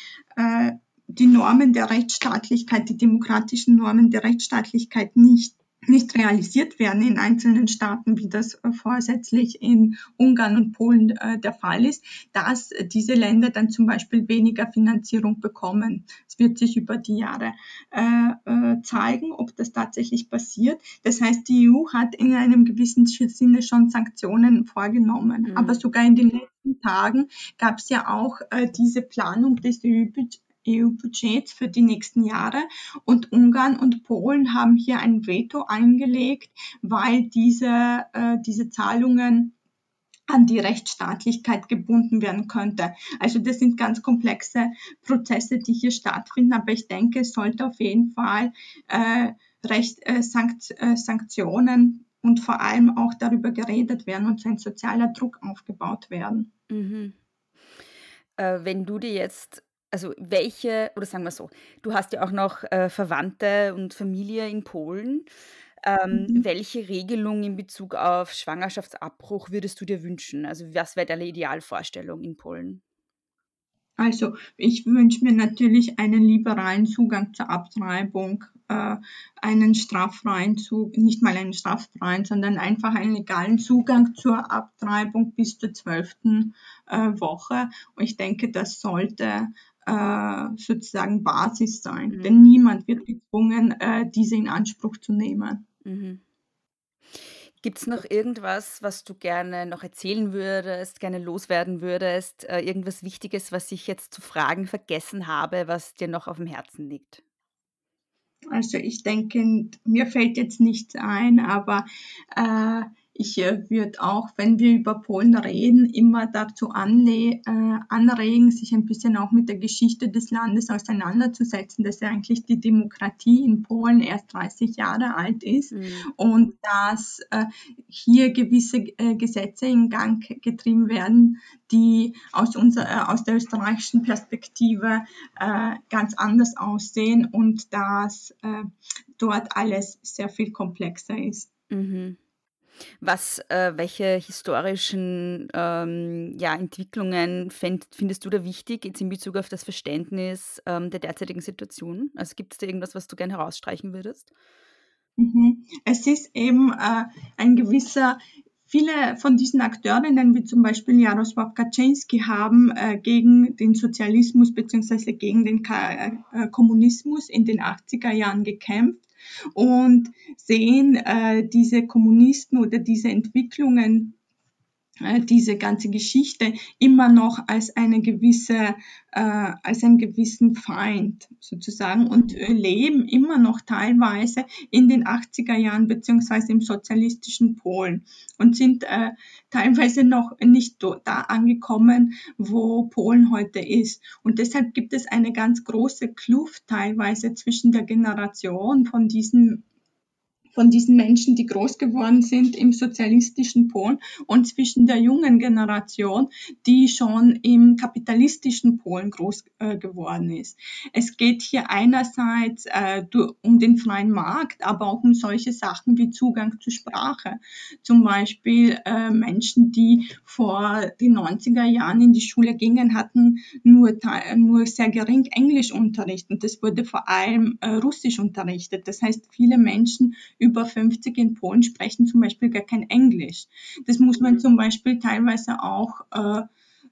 die Normen der Rechtsstaatlichkeit, die demokratischen Normen der Rechtsstaatlichkeit nicht nicht realisiert werden in einzelnen Staaten, wie das äh, vorsätzlich in Ungarn und Polen äh, der Fall ist, dass diese Länder dann zum Beispiel weniger Finanzierung bekommen. Es wird sich über die Jahre äh, äh zeigen, ob das tatsächlich passiert. Das heißt, die EU hat in einem gewissen Sinne schon Sanktionen vorgenommen. Mhm. Aber sogar in den letzten Tagen gab es ja auch äh, diese Planung des EU-Budgets EU-Budgets für die nächsten Jahre. Und Ungarn und Polen haben hier ein Veto eingelegt, weil diese, äh, diese Zahlungen an die Rechtsstaatlichkeit gebunden werden könnte. Also das sind ganz komplexe Prozesse, die hier stattfinden, aber ich denke, es sollte auf jeden Fall äh, Recht, äh, Sankt, äh, Sanktionen und vor allem auch darüber geredet werden und ein sozialer Druck aufgebaut werden. Mhm. Äh, wenn du dir jetzt also welche, oder sagen wir so, du hast ja auch noch äh, Verwandte und Familie in Polen. Ähm, mhm. Welche Regelung in Bezug auf Schwangerschaftsabbruch würdest du dir wünschen? Also was wäre deine Idealvorstellung in Polen? Also ich wünsche mir natürlich einen liberalen Zugang zur Abtreibung, äh, einen straffreien Zugang, nicht mal einen straffreien, sondern einfach einen legalen Zugang zur Abtreibung bis zur zwölften äh, Woche. Und ich denke, das sollte äh, sozusagen Basis sein. Mhm. Denn niemand wird gezwungen, äh, diese in Anspruch zu nehmen. Mhm. Gibt es noch irgendwas, was du gerne noch erzählen würdest, gerne loswerden würdest? Äh, irgendwas Wichtiges, was ich jetzt zu fragen vergessen habe, was dir noch auf dem Herzen liegt? Also ich denke, mir fällt jetzt nichts ein, aber äh, ich äh, würde auch, wenn wir über Polen reden, immer dazu anle äh, anregen, sich ein bisschen auch mit der Geschichte des Landes auseinanderzusetzen, dass ja eigentlich die Demokratie in Polen erst 30 Jahre alt ist mhm. und dass äh, hier gewisse äh, Gesetze in Gang getrieben werden, die aus, unserer, äh, aus der österreichischen Perspektive äh, ganz anders aussehen und dass dort alles sehr viel komplexer ist. Mhm. Was, äh, welche historischen ähm, ja, Entwicklungen fänd, findest du da wichtig jetzt in Bezug auf das Verständnis ähm, der derzeitigen Situation? Also gibt es da irgendwas, was du gerne herausstreichen würdest? Mhm. Es ist eben äh, ein gewisser Viele von diesen Akteurinnen, wie zum Beispiel Jarosław Kaczynski, haben äh, gegen den Sozialismus bzw. gegen den Ka äh, Kommunismus in den 80er Jahren gekämpft und sehen äh, diese Kommunisten oder diese Entwicklungen diese ganze Geschichte immer noch als eine gewisse, äh, als einen gewissen Feind sozusagen und leben immer noch teilweise in den 80er Jahren beziehungsweise im sozialistischen Polen und sind äh, teilweise noch nicht da angekommen, wo Polen heute ist. Und deshalb gibt es eine ganz große Kluft teilweise zwischen der Generation von diesen von diesen Menschen, die groß geworden sind im sozialistischen Polen und zwischen der jungen Generation, die schon im kapitalistischen Polen groß äh, geworden ist. Es geht hier einerseits äh, um den freien Markt, aber auch um solche Sachen wie Zugang zur Sprache. Zum Beispiel äh, Menschen, die vor den 90er Jahren in die Schule gingen, hatten nur, nur sehr gering Englischunterricht und es wurde vor allem äh, Russisch unterrichtet. Das heißt, viele Menschen über 50 in Polen sprechen zum Beispiel gar kein Englisch. Das muss man mhm. zum Beispiel teilweise auch äh,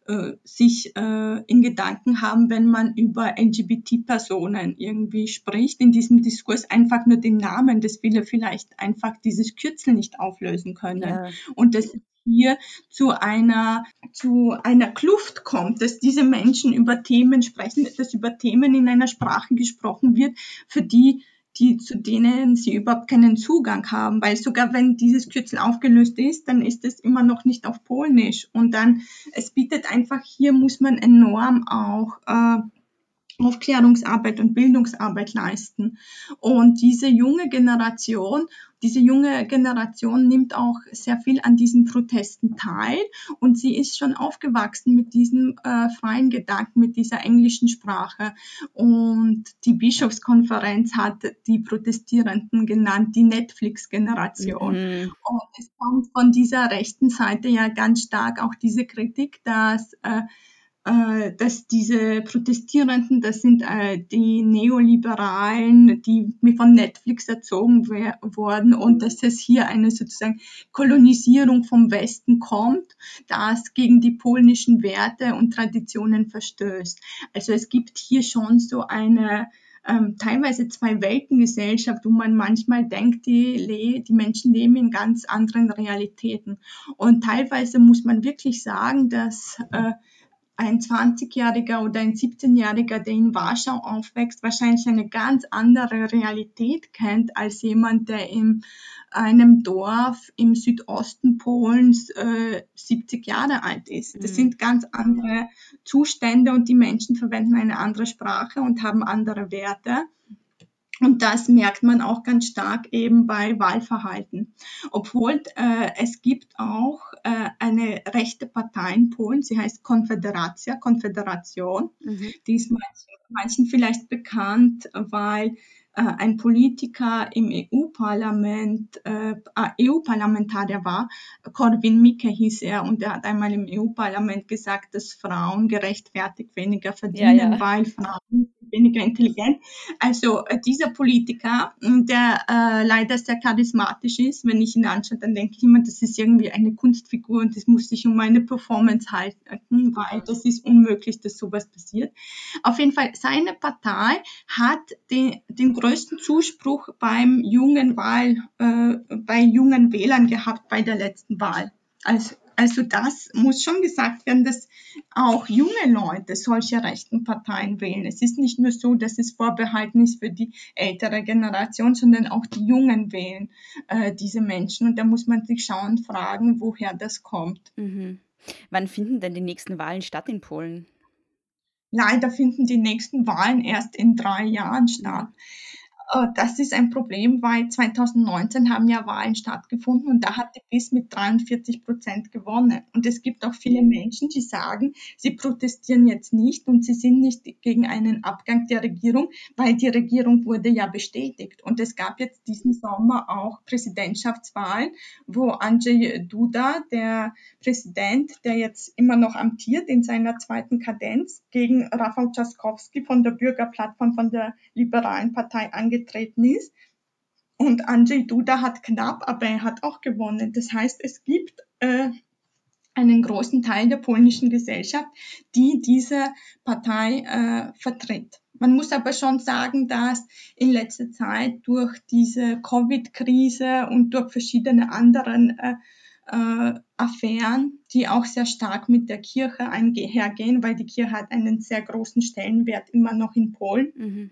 äh, sich äh, in Gedanken haben, wenn man über LGBT-Personen irgendwie spricht, in diesem Diskurs einfach nur den Namen, das will er vielleicht einfach dieses Kürzel nicht auflösen können. Ja. Und das hier zu einer, zu einer Kluft kommt, dass diese Menschen über Themen sprechen, dass über Themen in einer Sprache gesprochen wird, für die die, zu denen sie überhaupt keinen Zugang haben, weil sogar wenn dieses Kürzel aufgelöst ist, dann ist es immer noch nicht auf Polnisch. Und dann, es bietet einfach, hier muss man enorm auch äh, Aufklärungsarbeit und Bildungsarbeit leisten. Und diese junge Generation, diese junge Generation nimmt auch sehr viel an diesen Protesten teil und sie ist schon aufgewachsen mit diesem äh, freien Gedanken, mit dieser englischen Sprache. Und die Bischofskonferenz hat die Protestierenden genannt, die Netflix-Generation. Mhm. Und es kommt von dieser rechten Seite ja ganz stark auch diese Kritik, dass äh, äh, dass diese Protestierenden, das sind äh, die Neoliberalen, die von Netflix erzogen wurden und dass es hier eine sozusagen Kolonisierung vom Westen kommt, das gegen die polnischen Werte und Traditionen verstößt. Also es gibt hier schon so eine ähm, teilweise zwei Weltengesellschaft, wo man manchmal denkt, die, die Menschen leben in ganz anderen Realitäten. Und teilweise muss man wirklich sagen, dass äh, ein 20-Jähriger oder ein 17-Jähriger, der in Warschau aufwächst, wahrscheinlich eine ganz andere Realität kennt als jemand, der in einem Dorf im Südosten Polens äh, 70 Jahre alt ist. Das mhm. sind ganz andere Zustände und die Menschen verwenden eine andere Sprache und haben andere Werte. Und das merkt man auch ganz stark eben bei Wahlverhalten. Obwohl äh, es gibt auch äh, eine rechte Partei in Polen, sie heißt Konfederacja, Konföderation. Mhm. Die ist manchen, manchen vielleicht bekannt, weil äh, ein Politiker im EU-Parlament, äh, EU-Parlamentarier war, Corwin Mikke hieß er, und er hat einmal im EU-Parlament gesagt, dass Frauen gerechtfertigt weniger verdienen, ja, ja. weil Frauen weniger intelligent. Also äh, dieser Politiker, der äh, leider sehr charismatisch ist, wenn ich ihn anschaue, dann denke ich immer, das ist irgendwie eine Kunstfigur und das muss sich um eine Performance halten, weil das ist unmöglich, dass sowas passiert. Auf jeden Fall, seine Partei hat den, den größten Zuspruch beim jungen Wahl, äh, bei jungen Wählern gehabt bei der letzten Wahl. Also, also das muss schon gesagt werden, dass auch junge Leute solche rechten Parteien wählen. Es ist nicht nur so, dass es vorbehalten ist für die ältere Generation, sondern auch die Jungen wählen äh, diese Menschen. Und da muss man sich schauen, fragen, woher das kommt. Mhm. Wann finden denn die nächsten Wahlen statt in Polen? Leider finden die nächsten Wahlen erst in drei Jahren statt. Äh, das ist ein Problem, weil 2019 haben ja Wahlen stattgefunden und da hat die PiS mit 43 Prozent gewonnen. Und es gibt auch viele Menschen, die sagen, sie protestieren jetzt nicht und sie sind nicht gegen einen Abgang der Regierung, weil die Regierung wurde ja bestätigt. Und es gab jetzt diesen Sommer auch Präsidentschaftswahlen, wo Andrzej Duda, der Präsident, der jetzt immer noch amtiert in seiner zweiten Kadenz, gegen Rafał Trzaskowski von der Bürgerplattform von der Liberalen Partei angetreten angetreten ist. Und Andrzej Duda hat knapp, aber er hat auch gewonnen. Das heißt, es gibt äh, einen großen Teil der polnischen Gesellschaft, die diese Partei äh, vertritt. Man muss aber schon sagen, dass in letzter Zeit durch diese Covid-Krise und durch verschiedene anderen äh, äh, Affären, die auch sehr stark mit der Kirche einhergehen, weil die Kirche hat einen sehr großen Stellenwert immer noch in Polen. Mhm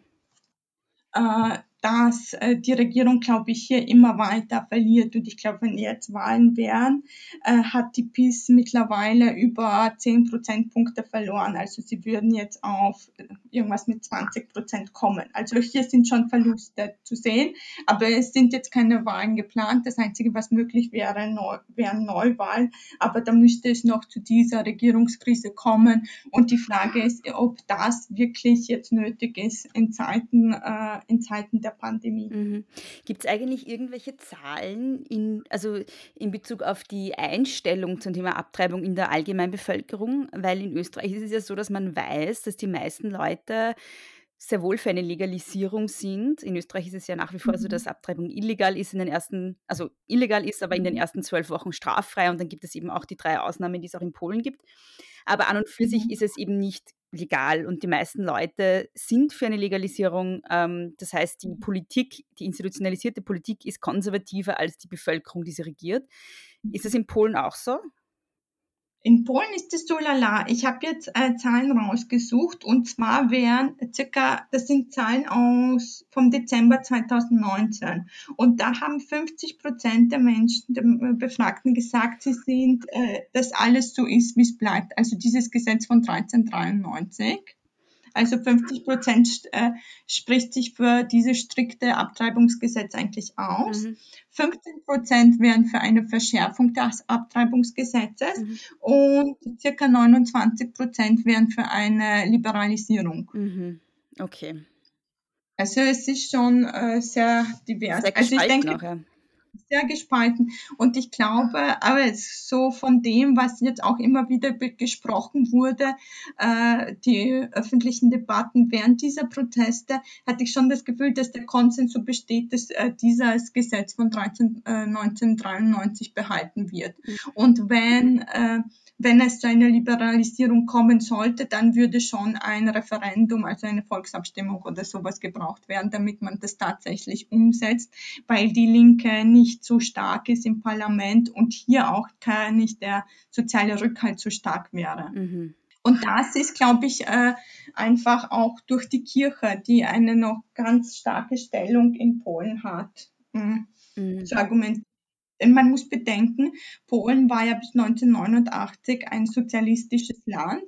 äh, dass äh, die Regierung, glaube ich, hier immer weiter verliert. Und ich glaube, wenn jetzt Wahlen wären, äh, hat die PiS mittlerweile über 10 Prozentpunkte verloren. Also sie würden jetzt auf äh, irgendwas mit 20 Prozent kommen. Also hier sind schon Verluste zu sehen, aber es sind jetzt keine Wahlen geplant. Das Einzige, was möglich wäre, neu, wären Neuwahlen. Aber da müsste es noch zu dieser Regierungskrise kommen. Und die Frage ist, ob das wirklich jetzt nötig ist in Zeiten, äh, in Zeiten der der Pandemie. Mhm. Gibt es eigentlich irgendwelche Zahlen, in, also in Bezug auf die Einstellung zum Thema Abtreibung in der Allgemeinbevölkerung? Weil in Österreich ist es ja so, dass man weiß, dass die meisten Leute sehr wohl für eine Legalisierung sind. In Österreich ist es ja nach wie vor so, mhm. dass Abtreibung illegal ist in den ersten, also illegal ist, aber in den mhm. ersten zwölf Wochen straffrei und dann gibt es eben auch die drei Ausnahmen, die es auch in Polen gibt. Aber an und für sich mhm. ist es eben nicht legal und die meisten Leute sind für eine Legalisierung. Ähm, das heißt, die Politik, die institutionalisierte Politik ist konservativer als die Bevölkerung, die sie regiert. Ist das in Polen auch so? In Polen ist es so lala. Ich habe jetzt äh, Zahlen rausgesucht und zwar wären circa, das sind Zahlen aus vom Dezember 2019 und da haben 50 Prozent der Menschen, der Befragten gesagt, sie sind, äh, dass alles so ist, wie es bleibt. Also dieses Gesetz von 1393. Also 50 Prozent äh, spricht sich für dieses strikte Abtreibungsgesetz eigentlich aus. Mhm. 15 Prozent wären für eine Verschärfung des Abtreibungsgesetzes mhm. und circa 29 Prozent wären für eine Liberalisierung. Mhm. Okay. Also es ist schon äh, sehr divers. Sehr also ich denke, auch, ja sehr gespalten. Und ich glaube, aber so von dem, was jetzt auch immer wieder gesprochen wurde, äh, die öffentlichen Debatten während dieser Proteste, hatte ich schon das Gefühl, dass der Konsens so besteht, dass äh, dieses Gesetz von 13, äh, 1993 behalten wird. Mhm. Und wenn äh, wenn es zu einer Liberalisierung kommen sollte, dann würde schon ein Referendum, also eine Volksabstimmung oder sowas gebraucht werden, damit man das tatsächlich umsetzt, weil die Linke nicht so stark ist im Parlament und hier auch nicht der soziale Rückhalt so stark wäre. Mhm. Und das ist, glaube ich, äh, einfach auch durch die Kirche, die eine noch ganz starke Stellung in Polen hat, mhm. zu argumentieren. Denn man muss bedenken, Polen war ja bis 1989 ein sozialistisches Land,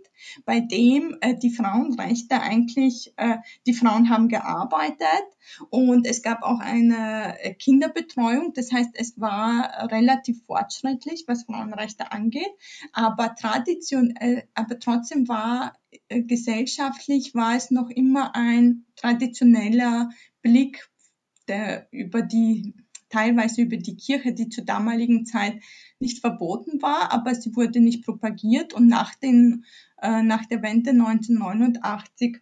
bei dem äh, die Frauenrechte eigentlich, äh, die Frauen haben gearbeitet und es gab auch eine äh, Kinderbetreuung. Das heißt, es war relativ fortschrittlich, was Frauenrechte angeht. Aber Tradition, äh, aber trotzdem war äh, gesellschaftlich war es noch immer ein traditioneller Blick der über die teilweise über die Kirche, die zur damaligen Zeit nicht verboten war, aber sie wurde nicht propagiert und nach, den, äh, nach der Wende 1989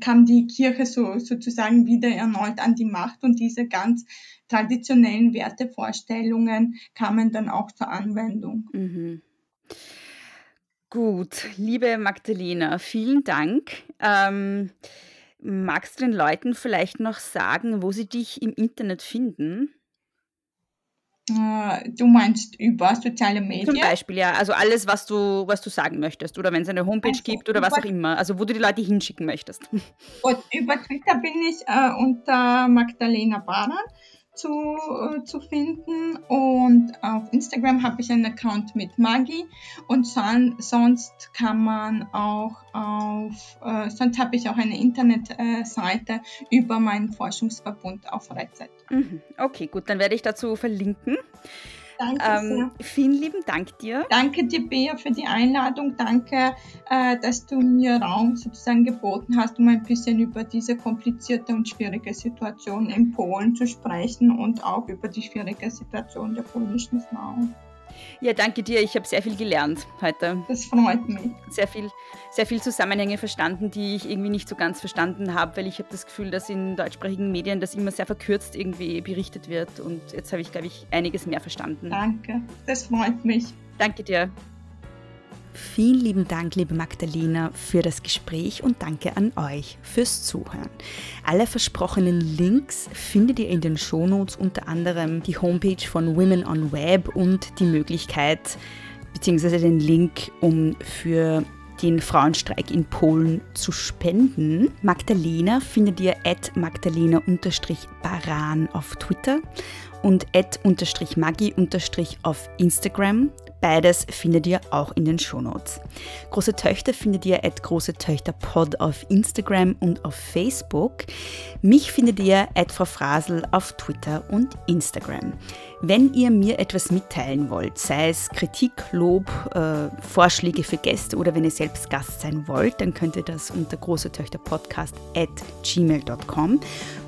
kam die Kirche so, sozusagen wieder erneut an die Macht und diese ganz traditionellen Wertevorstellungen kamen dann auch zur Anwendung. Mhm. Gut, liebe Magdalena, vielen Dank. Ähm, Magst du den Leuten vielleicht noch sagen, wo sie dich im Internet finden? Äh, du meinst über soziale Medien? Zum Beispiel, ja. Also alles, was du, was du sagen möchtest. Oder wenn es eine Homepage also, gibt oder was auch immer. Also wo du die Leute hinschicken möchtest. Und über Twitter bin ich äh, unter Magdalena Baran zu, äh, zu finden. Und auf Instagram habe ich einen Account mit Maggie. Und son sonst kann man auch auf, äh, sonst habe ich auch eine Internetseite über meinen Forschungsverbund auf Reddit. Mhm. Okay, gut, dann werde ich dazu verlinken. Danke ähm, Vielen lieben Dank dir. Danke dir, Bea, für die Einladung. Danke, äh, dass du mir Raum sozusagen geboten hast, um ein bisschen über diese komplizierte und schwierige Situation in Polen zu sprechen und auch über die schwierige Situation der polnischen Frauen. Ja, danke dir. Ich habe sehr viel gelernt heute. Das freut mich. Sehr viel, sehr viel Zusammenhänge verstanden, die ich irgendwie nicht so ganz verstanden habe, weil ich habe das Gefühl, dass in deutschsprachigen Medien das immer sehr verkürzt irgendwie berichtet wird. Und jetzt habe ich, glaube ich, einiges mehr verstanden. Danke. Das freut mich. Danke dir. Vielen lieben Dank, liebe Magdalena, für das Gespräch und danke an euch fürs Zuhören. Alle versprochenen Links findet ihr in den Shownotes, unter anderem die Homepage von Women on Web und die Möglichkeit bzw. den Link, um für den Frauenstreik in Polen zu spenden. Magdalena findet ihr at magdalena-baran auf Twitter und at maggi auf Instagram. Beides findet ihr auch in den Shownotes. Große Töchter findet ihr at große Töchter Pod auf Instagram und auf Facebook. Mich findet ihr at Frau Frasel auf Twitter und Instagram. Wenn ihr mir etwas mitteilen wollt, sei es Kritik, Lob, äh, Vorschläge für Gäste oder wenn ihr selbst Gast sein wollt, dann könnt ihr das unter große Töchter Podcast at gmail.com.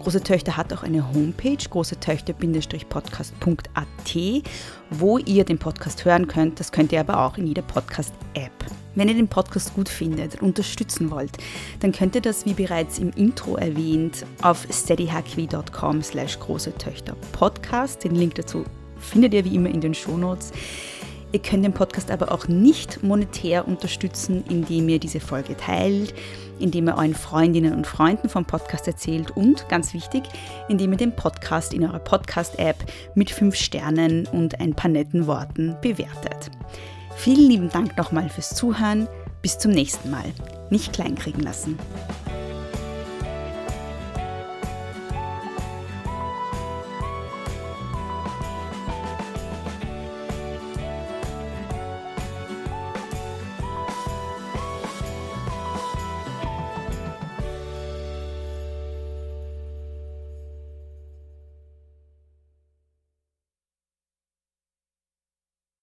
Große Töchter hat auch eine Homepage, große Töchter-podcast.at, wo ihr den Podcast hören könnt. Das könnt ihr aber auch in jeder Podcast-App. Wenn ihr den Podcast gut findet und unterstützen wollt, dann könnt ihr das, wie bereits im Intro erwähnt, auf steadyhq.com slash große Töchter Podcast. Den Link dazu findet ihr wie immer in den Shownotes. Ihr könnt den Podcast aber auch nicht monetär unterstützen, indem ihr diese Folge teilt, indem ihr euren Freundinnen und Freunden vom Podcast erzählt und, ganz wichtig, indem ihr den Podcast in eurer Podcast-App mit fünf Sternen und ein paar netten Worten bewertet. Vielen lieben Dank nochmal fürs Zuhören. Bis zum nächsten Mal. Nicht kleinkriegen lassen.